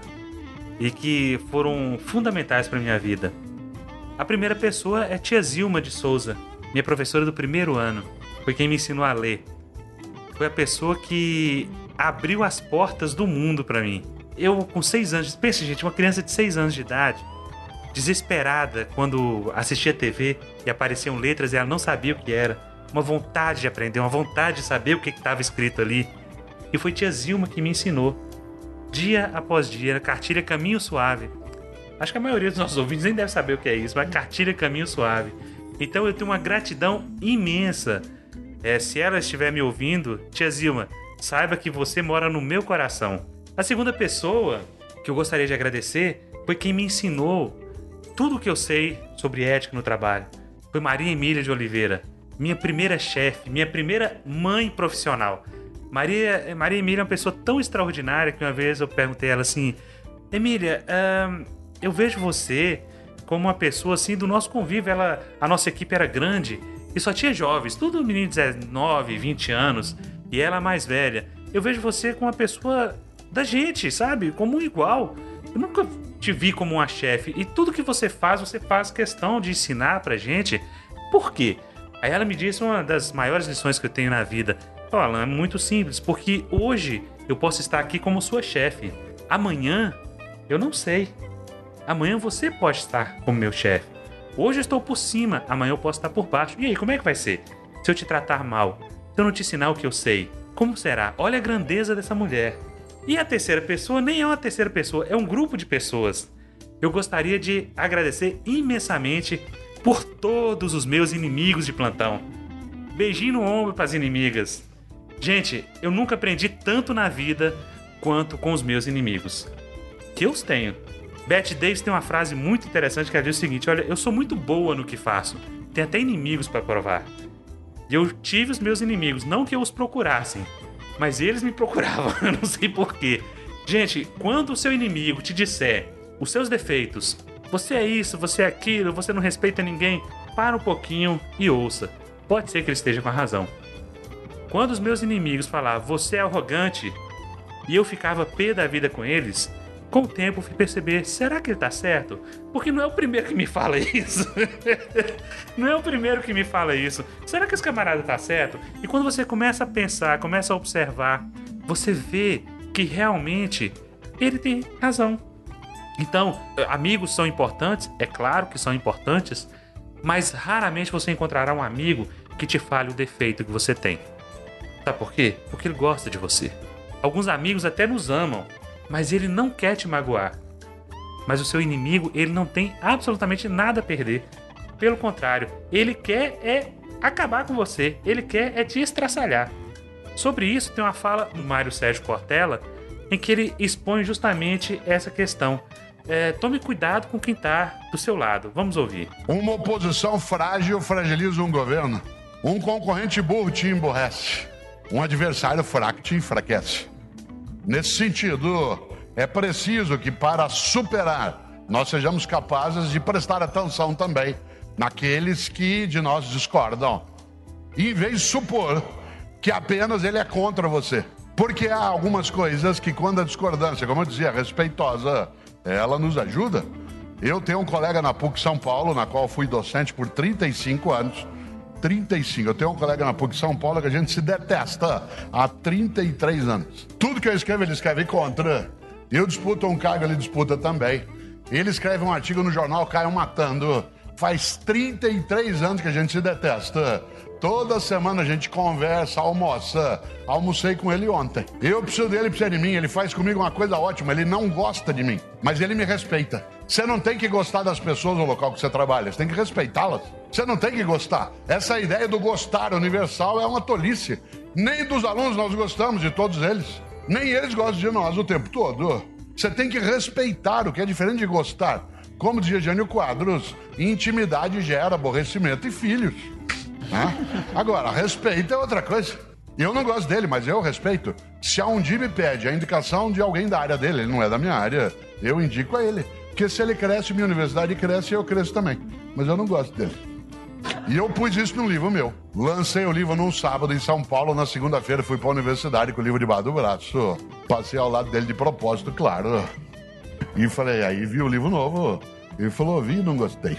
e que foram fundamentais para minha vida. A primeira pessoa é tia Zilma de Souza, minha professora do primeiro ano. Foi quem me ensinou a ler. Foi a pessoa que abriu as portas do mundo para mim. Eu, com seis anos, pensa, gente, uma criança de seis anos de idade, desesperada quando assistia TV e apareciam letras e ela não sabia o que era. Uma vontade de aprender, uma vontade de saber o que estava escrito ali. E foi tia Zilma que me ensinou. Dia após dia, na cartilha Caminho Suave. Acho que a maioria dos nossos ouvintes nem deve saber o que é isso, mas cartilha Caminho Suave. Então eu tenho uma gratidão imensa. É, se ela estiver me ouvindo, tia Zilma, saiba que você mora no meu coração. A segunda pessoa que eu gostaria de agradecer foi quem me ensinou tudo o que eu sei sobre ética no trabalho. Foi Maria Emília de Oliveira, minha primeira chefe, minha primeira mãe profissional. Maria, Maria Emília é uma pessoa tão extraordinária que uma vez eu perguntei a ela assim: Emília, eu vejo você como uma pessoa assim do nosso convívio. Ela, a nossa equipe era grande e só tinha jovens, tudo menino de 19, 20 anos, e ela mais velha. Eu vejo você como uma pessoa da gente, sabe? Como um igual. Eu nunca te vi como uma chefe e tudo que você faz, você faz questão de ensinar pra gente. Por quê? Aí ela me disse uma das maiores lições que eu tenho na vida. Alan, é muito simples, porque hoje eu posso estar aqui como sua chefe. Amanhã, eu não sei. Amanhã você pode estar como meu chefe. Hoje eu estou por cima, amanhã eu posso estar por baixo. E aí, como é que vai ser? Se eu te tratar mal, se eu não te ensinar o que eu sei, Como será? Olha a grandeza dessa mulher. E a terceira pessoa nem é uma terceira pessoa, é um grupo de pessoas. Eu gostaria de agradecer imensamente por todos os meus inimigos de plantão. Beijinho no ombro para as inimigas. Gente, eu nunca aprendi tanto na vida quanto com os meus inimigos. Que eu os tenho. Beth Davis tem uma frase muito interessante que ela diz o seguinte: Olha, eu sou muito boa no que faço. Tem até inimigos para provar. E eu tive os meus inimigos, não que eu os procurassem, mas eles me procuravam, eu não sei porquê. Gente, quando o seu inimigo te disser os seus defeitos, você é isso, você é aquilo, você não respeita ninguém, para um pouquinho e ouça. Pode ser que ele esteja com a razão. Quando os meus inimigos falavam você é arrogante e eu ficava pé da vida com eles, com o tempo fui perceber, será que ele tá certo? Porque não é o primeiro que me fala isso. não é o primeiro que me fala isso. Será que esse camarada tá certo? E quando você começa a pensar, começa a observar, você vê que realmente ele tem razão. Então, amigos são importantes, é claro que são importantes, mas raramente você encontrará um amigo que te fale o defeito que você tem. Sabe por quê? Porque ele gosta de você. Alguns amigos até nos amam, mas ele não quer te magoar. Mas o seu inimigo, ele não tem absolutamente nada a perder. Pelo contrário, ele quer é acabar com você, ele quer é te estraçalhar. Sobre isso tem uma fala do Mário Sérgio Cortella em que ele expõe justamente essa questão. É, tome cuidado com quem está do seu lado. Vamos ouvir. Uma oposição frágil fragiliza um governo. Um concorrente burro te emborrece. Um adversário fraco te enfraquece. Nesse sentido, é preciso que para superar nós sejamos capazes de prestar atenção também naqueles que de nós discordam. E em vez de supor que apenas ele é contra você. Porque há algumas coisas que, quando a discordância, como eu dizia, respeitosa, ela nos ajuda. Eu tenho um colega na PUC São Paulo, na qual fui docente por 35 anos 35. Eu tenho um colega na PUC São Paulo que a gente se detesta há 33 anos. Tudo que eu escrevo, ele escreve contra. Eu disputo um cargo, ele disputa também. Ele escreve um artigo no jornal, caiam matando. Faz 33 anos que a gente se detesta. Toda semana a gente conversa, almoça. Almocei com ele ontem. Eu preciso dele, precisa de mim. Ele faz comigo uma coisa ótima. Ele não gosta de mim, mas ele me respeita. Você não tem que gostar das pessoas no local que você trabalha, você tem que respeitá-las. Você não tem que gostar. Essa ideia do gostar universal é uma tolice. Nem dos alunos nós gostamos, de todos eles. Nem eles gostam de nós o tempo todo. Você tem que respeitar, o que é diferente de gostar. Como dizia Jânio Quadros, intimidade gera aborrecimento e filhos. Né? Agora, respeito é outra coisa. Eu não gosto dele, mas eu respeito. Se a Undi me pede a indicação de alguém da área dele, ele não é da minha área, eu indico a ele. Porque se ele cresce, minha universidade cresce e eu cresço também. Mas eu não gosto dele. E eu pus isso num livro meu. Lancei o livro num sábado em São Paulo, na segunda-feira fui pra universidade com o livro debaixo do braço. Passei ao lado dele de propósito, claro. E falei, aí vi o livro novo. Ele falou, vi e não gostei.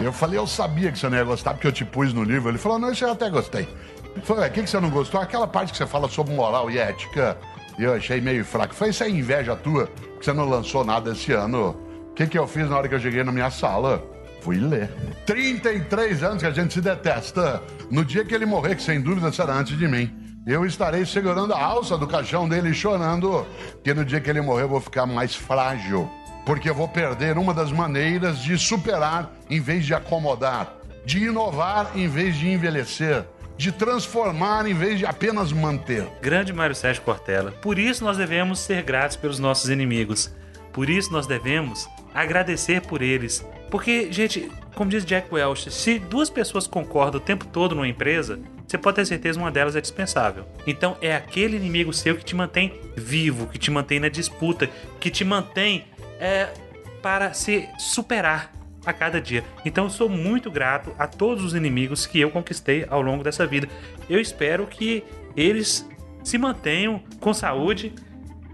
Eu falei, eu sabia que você não ia gostar porque eu te pus no livro. Ele falou, não, isso eu até gostei. Eu falei, o que, que você não gostou? Aquela parte que você fala sobre moral e ética. Eu achei meio fraco. Falei, isso é inveja tua, você não lançou nada esse ano. O que, que eu fiz na hora que eu cheguei na minha sala? Fui ler. 33 anos que a gente se detesta. No dia que ele morrer, que sem dúvida será antes de mim, eu estarei segurando a alça do caixão dele e chorando. Que no dia que ele morrer eu vou ficar mais frágil porque eu vou perder uma das maneiras de superar em vez de acomodar, de inovar em vez de envelhecer, de transformar em vez de apenas manter. Grande Mário Sérgio Cortella. Por isso nós devemos ser gratos pelos nossos inimigos. Por isso nós devemos agradecer por eles. Porque, gente, como diz Jack Welch, se duas pessoas concordam o tempo todo numa empresa, você pode ter certeza uma delas é dispensável. Então é aquele inimigo seu que te mantém vivo, que te mantém na disputa, que te mantém é, para se superar a cada dia. Então eu sou muito grato a todos os inimigos que eu conquistei ao longo dessa vida. Eu espero que eles se mantenham com saúde,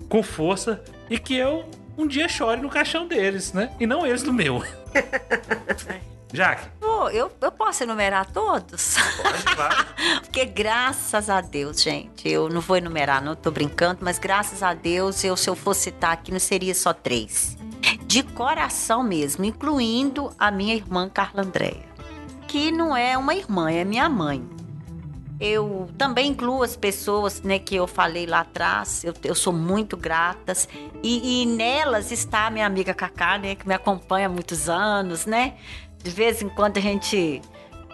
com força e que eu um dia chore no caixão deles, né? E não eles no meu. Jaque. Oh, eu, eu posso enumerar todos? Pode, claro. Porque graças a Deus, gente, eu não vou enumerar, não tô brincando, mas graças a Deus, eu, se eu fosse citar aqui, não seria só três. De coração mesmo, incluindo a minha irmã Carla Andréia. Que não é uma irmã, é minha mãe. eu também incluo as pessoas né, que eu falei lá atrás, eu, eu sou muito gratas. E, e nelas está a minha amiga Cacá, né, que me acompanha há muitos anos, né? De vez em quando a gente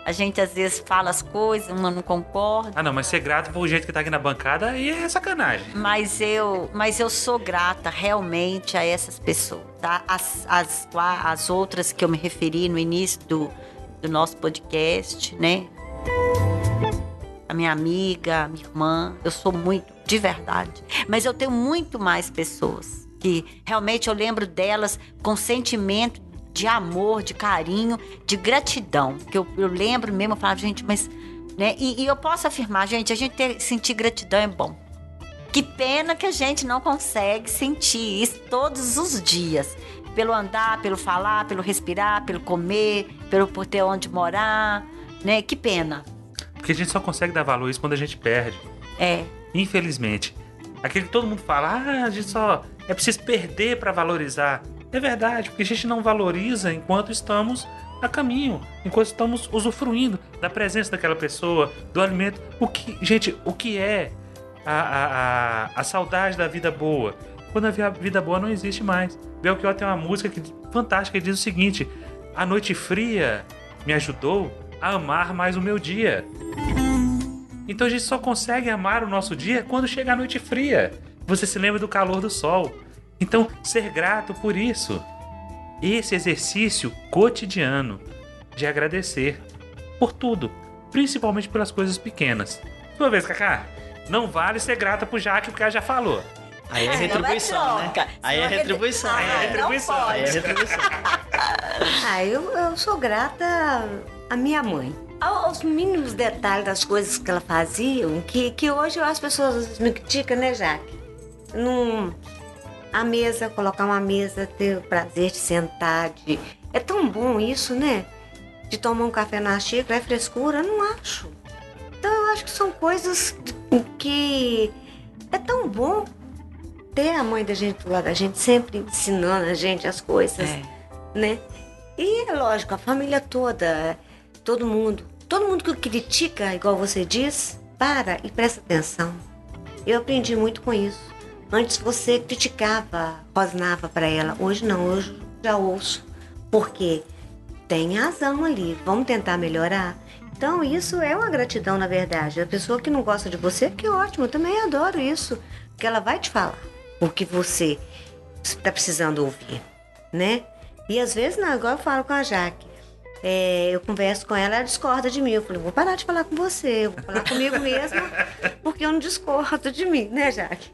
a gente às vezes fala as coisas, uma não concorda. Ah, não, mas ser grato por jeito que tá aqui na bancada aí é sacanagem. Mas eu, mas eu sou grata realmente a essas pessoas, tá? As, as, as outras que eu me referi no início do, do nosso podcast, né? A minha amiga, a minha irmã, eu sou muito, de verdade. Mas eu tenho muito mais pessoas que realmente eu lembro delas com sentimento de amor, de carinho, de gratidão. Que eu, eu lembro mesmo, eu falava, gente, mas. Né? E, e eu posso afirmar, gente, a gente ter, sentir gratidão é bom. Que pena que a gente não consegue sentir isso todos os dias. Pelo andar, pelo falar, pelo respirar, pelo comer, pelo por ter onde morar, né? Que pena. Porque a gente só consegue dar valor a isso quando a gente perde. É. Infelizmente. Aquele que todo mundo fala, ah, a gente só é preciso perder para valorizar. É verdade, porque a gente não valoriza enquanto estamos a caminho, enquanto estamos usufruindo da presença daquela pessoa, do alimento. O que, gente, o que é a, a, a, a saudade da vida boa? Quando a vida boa não existe mais. Belchior tem uma música que, fantástica que diz o seguinte: A noite fria me ajudou a amar mais o meu dia. Então a gente só consegue amar o nosso dia quando chega a noite fria. Você se lembra do calor do sol. Então, ser grato por isso. Esse exercício cotidiano de agradecer por tudo, principalmente pelas coisas pequenas. Sua vez, Kaká. Não vale ser grata por Jaque, porque ela já falou. Aí é retribuição, né? Aí é retribuição. Aí é retribuição. Aí é retribuição. Ah, eu, eu sou grata à minha mãe. Aos mínimos detalhes das coisas que ela fazia, que, que hoje as pessoas me criticam, né, Jaque? Num, a mesa, colocar uma mesa, ter o prazer de sentar, de... É tão bom isso, né? De tomar um café na xícara, é frescura? Não acho. Então eu acho que são coisas que é tão bom ter a mãe da gente do lado da gente, sempre ensinando a gente as coisas, É. né? E é lógico, a família toda, todo mundo, todo mundo que critica, igual você diz, para e presta atenção. Eu aprendi muito com isso. Antes você criticava, rosnava para ela. Hoje não, hoje já ouço. Porque tem razão ali, vamos tentar melhorar. Então isso é uma gratidão, na verdade. A pessoa que não gosta de você, que ótimo, eu também adoro isso. Porque ela vai te falar o que você está precisando ouvir, né? E às vezes, não, agora eu falo com a Jaque. É, eu converso com ela, ela discorda de mim. Eu falei, vou parar de falar com você, eu vou falar comigo mesma, porque eu não discordo de mim, né, Jaque?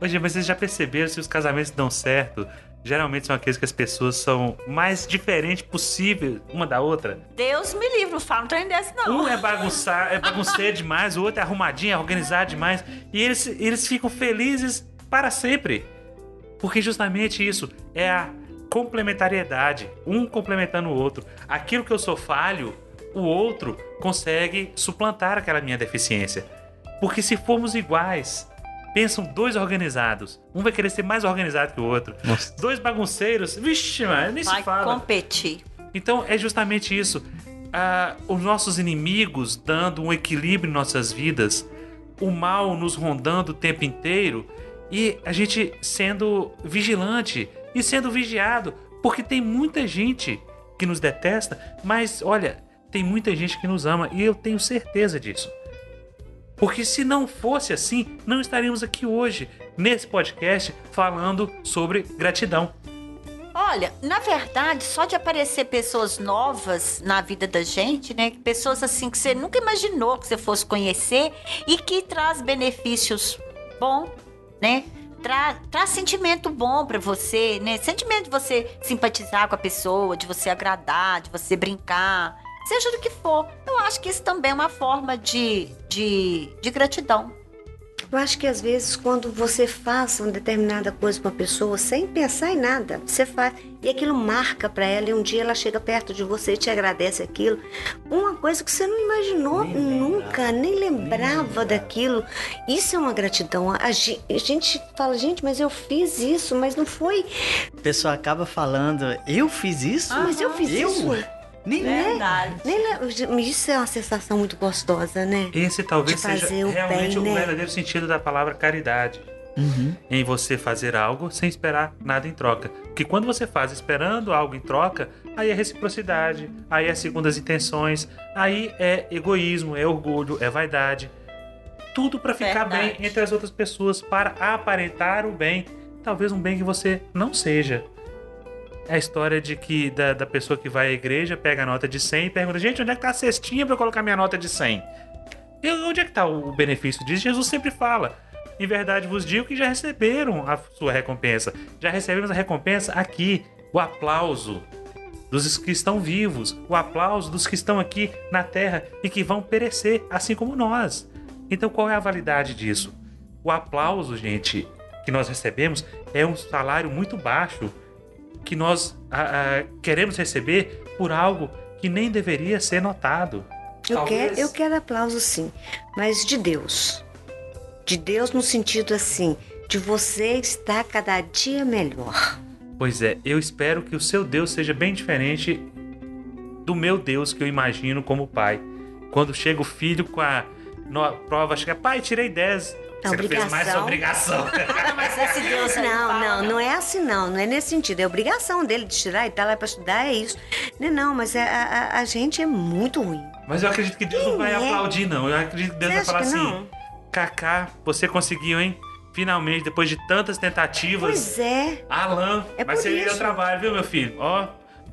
Hoje, mas vocês já perceberam se os casamentos dão certo? Geralmente são aqueles que as pessoas são mais diferentes possível uma da outra. Deus me livre, não fala um trem desse, não. Um é bagunçar, é bagunceiro demais, o outro é arrumadinho, é organizado demais. E eles, eles ficam felizes para sempre. Porque justamente isso é a complementariedade, um complementando o outro. Aquilo que eu sou falho, o outro consegue suplantar aquela minha deficiência. Porque se formos iguais, pensam dois organizados, um vai querer ser mais organizado que o outro. Nossa. Dois bagunceiros, vixe, mano, nem se Vai fala. competir. Então é justamente isso. Ah, os nossos inimigos dando um equilíbrio em nossas vidas, o mal nos rondando o tempo inteiro e a gente sendo vigilante e sendo vigiado, porque tem muita gente que nos detesta, mas olha, tem muita gente que nos ama e eu tenho certeza disso. Porque se não fosse assim, não estaríamos aqui hoje, nesse podcast, falando sobre gratidão. Olha, na verdade, só de aparecer pessoas novas na vida da gente, né? Pessoas assim que você nunca imaginou que você fosse conhecer e que traz benefícios bom, né? Tra traz sentimento bom pra você, né? Sentimento de você simpatizar com a pessoa, de você agradar, de você brincar, seja do que for. Eu acho que isso também é uma forma de, de, de gratidão. Eu acho que às vezes quando você faz uma determinada coisa com uma pessoa sem pensar em nada, você faz e aquilo marca para ela e um dia ela chega perto de você e te agradece aquilo. Uma coisa que você não imaginou Nem lembrava. nunca, nem lembrava daquilo. Isso é uma gratidão. A ge- a gente fala, gente, mas eu fiz isso, mas não foi. A pessoa acaba falando, eu fiz isso? Mas eu fiz Eu? isso. Nem Verdade. Nem Isso é uma sensação muito gostosa, né? Esse talvez seja o realmente bem, o né? verdadeiro sentido da palavra caridade. Uhum. Em você fazer algo sem esperar nada em troca. Porque quando você faz esperando algo em troca, aí é reciprocidade, aí é segundas intenções, aí é egoísmo, é orgulho, é vaidade. Tudo para ficar Verdade. bem entre as outras pessoas, para aparentar o bem. Talvez um bem que você não seja. A história de que da, da pessoa que vai à igreja, pega a nota de 100 e pergunta: gente, onde é que tá a cestinha para colocar minha nota de 100? E onde é que tá o benefício disso? Jesus sempre fala: em verdade vos digo que já receberam a sua recompensa. Já recebemos a recompensa aqui, o aplauso dos que estão vivos, o aplauso dos que estão aqui na terra e que vão perecer, assim como nós. Então qual é a validade disso? O aplauso, gente, que nós recebemos é um salário muito baixo que nós ah, ah, queremos receber por algo que nem deveria ser notado. Eu Talvez- quero, eu quero aplauso sim, mas de Deus. De Deus no sentido assim, de você estar cada dia melhor. Pois é, eu espero que o seu Deus seja bem diferente do meu Deus que eu imagino como pai. Quando chega o filho com a prova, chega, pai, tirei 10. Você fez mais sua obrigação. Não, mas esse Deus aí Não, não, não é assim não, não é nesse sentido. É obrigação dele de tirar e tá lá pra estudar, é isso. Não, não, mas é- a, a- a gente é muito ruim. Mas eu acredito que Deus não vai Quem é? aplaudir, não. Eu acredito que Deus Você vai falar assim? Kaká, você conseguiu, hein? Finalmente, depois de tantas tentativas. Pois é. Alan, É vai ser isso. o trabalho, viu, meu filho? Ó,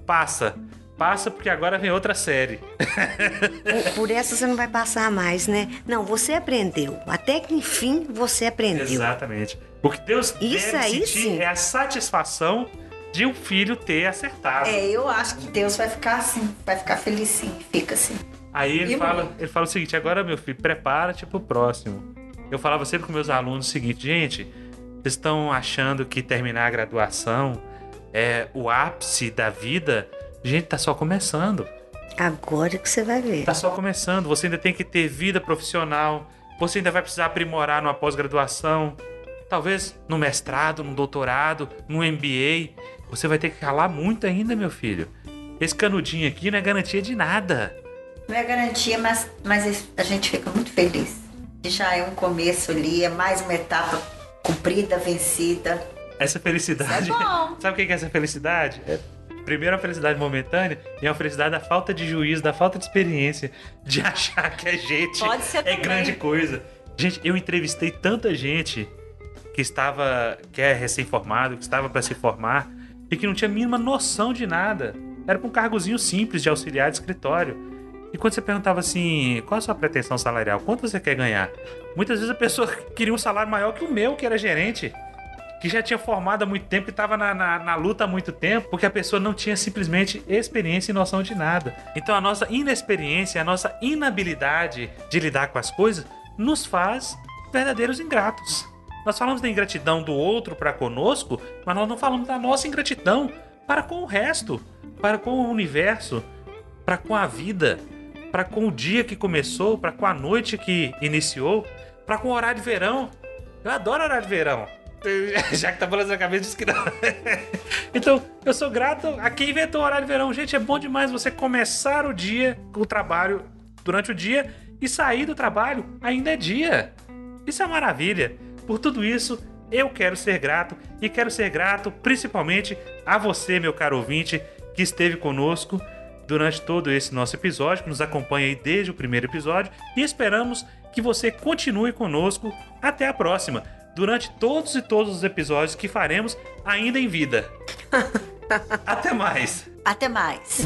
passa. Passa porque agora vem outra série. Por, por essa você não vai passar mais, né? Não, você aprendeu. Até que enfim você aprendeu. Exatamente. O que Deus Isso deve aí, sentir sim. é a satisfação de um filho ter acertado. É, eu acho que Deus vai ficar assim, vai ficar feliz sim, fica assim. Aí ele E fala, ele fala o seguinte: agora, meu filho, prepara-te pro próximo. Eu falava sempre com meus alunos o seguinte, gente, vocês estão achando que terminar a graduação é o ápice da vida? Gente, tá só começando. Agora que você vai ver. Tá só começando. Você ainda tem que ter vida profissional. Você ainda vai precisar aprimorar numa pós-graduação. Talvez no mestrado, no doutorado, no MBA. Você vai ter que ralar muito ainda, meu filho. Esse canudinho aqui não é garantia de nada. Não é garantia, mas, mas a gente fica muito feliz. Já é um começo ali, é mais uma etapa cumprida, vencida. Essa felicidade. Isso é bom. Sabe o que é essa felicidade? É, primeiro, a felicidade momentânea e a felicidade da falta de juízo, da falta de experiência, de achar que a gente é também. grande coisa. Gente, eu entrevistei tanta gente que estava, que é recém-formado, que estava para se formar e que não tinha a mínima noção de nada. Era para um cargozinho simples de auxiliar de escritório. E quando você perguntava assim, qual a sua pretensão salarial? Quanto você quer ganhar? Muitas vezes a pessoa queria um salário maior que o meu, que era gerente que já tinha formado há muito tempo, que estava na, na, na luta há muito tempo, porque a pessoa não tinha simplesmente experiência e noção de nada. Então a nossa inexperiência, a nossa inabilidade de lidar com as coisas, nos faz verdadeiros ingratos. Nós falamos da ingratidão do outro para conosco, mas nós não falamos da nossa ingratidão para com o resto, para com o universo, para com a vida, para com o dia que começou, para com a noite que iniciou, para com o horário de verão. Eu adoro horário de verão. Já que tá falando na cabeça, diz que não. então, eu sou grato a quem inventou o horário de verão. Gente, é bom demais você começar o dia, o trabalho, durante o dia e sair do trabalho ainda é dia. Isso é maravilha. Por tudo isso, eu quero ser grato e quero ser grato principalmente a você, meu caro ouvinte, que esteve conosco durante todo esse nosso episódio, que nos acompanha aí desde o primeiro episódio e esperamos que você continue conosco até a próxima, durante todos e todos os episódios que faremos ainda em vida. até mais. Até mais.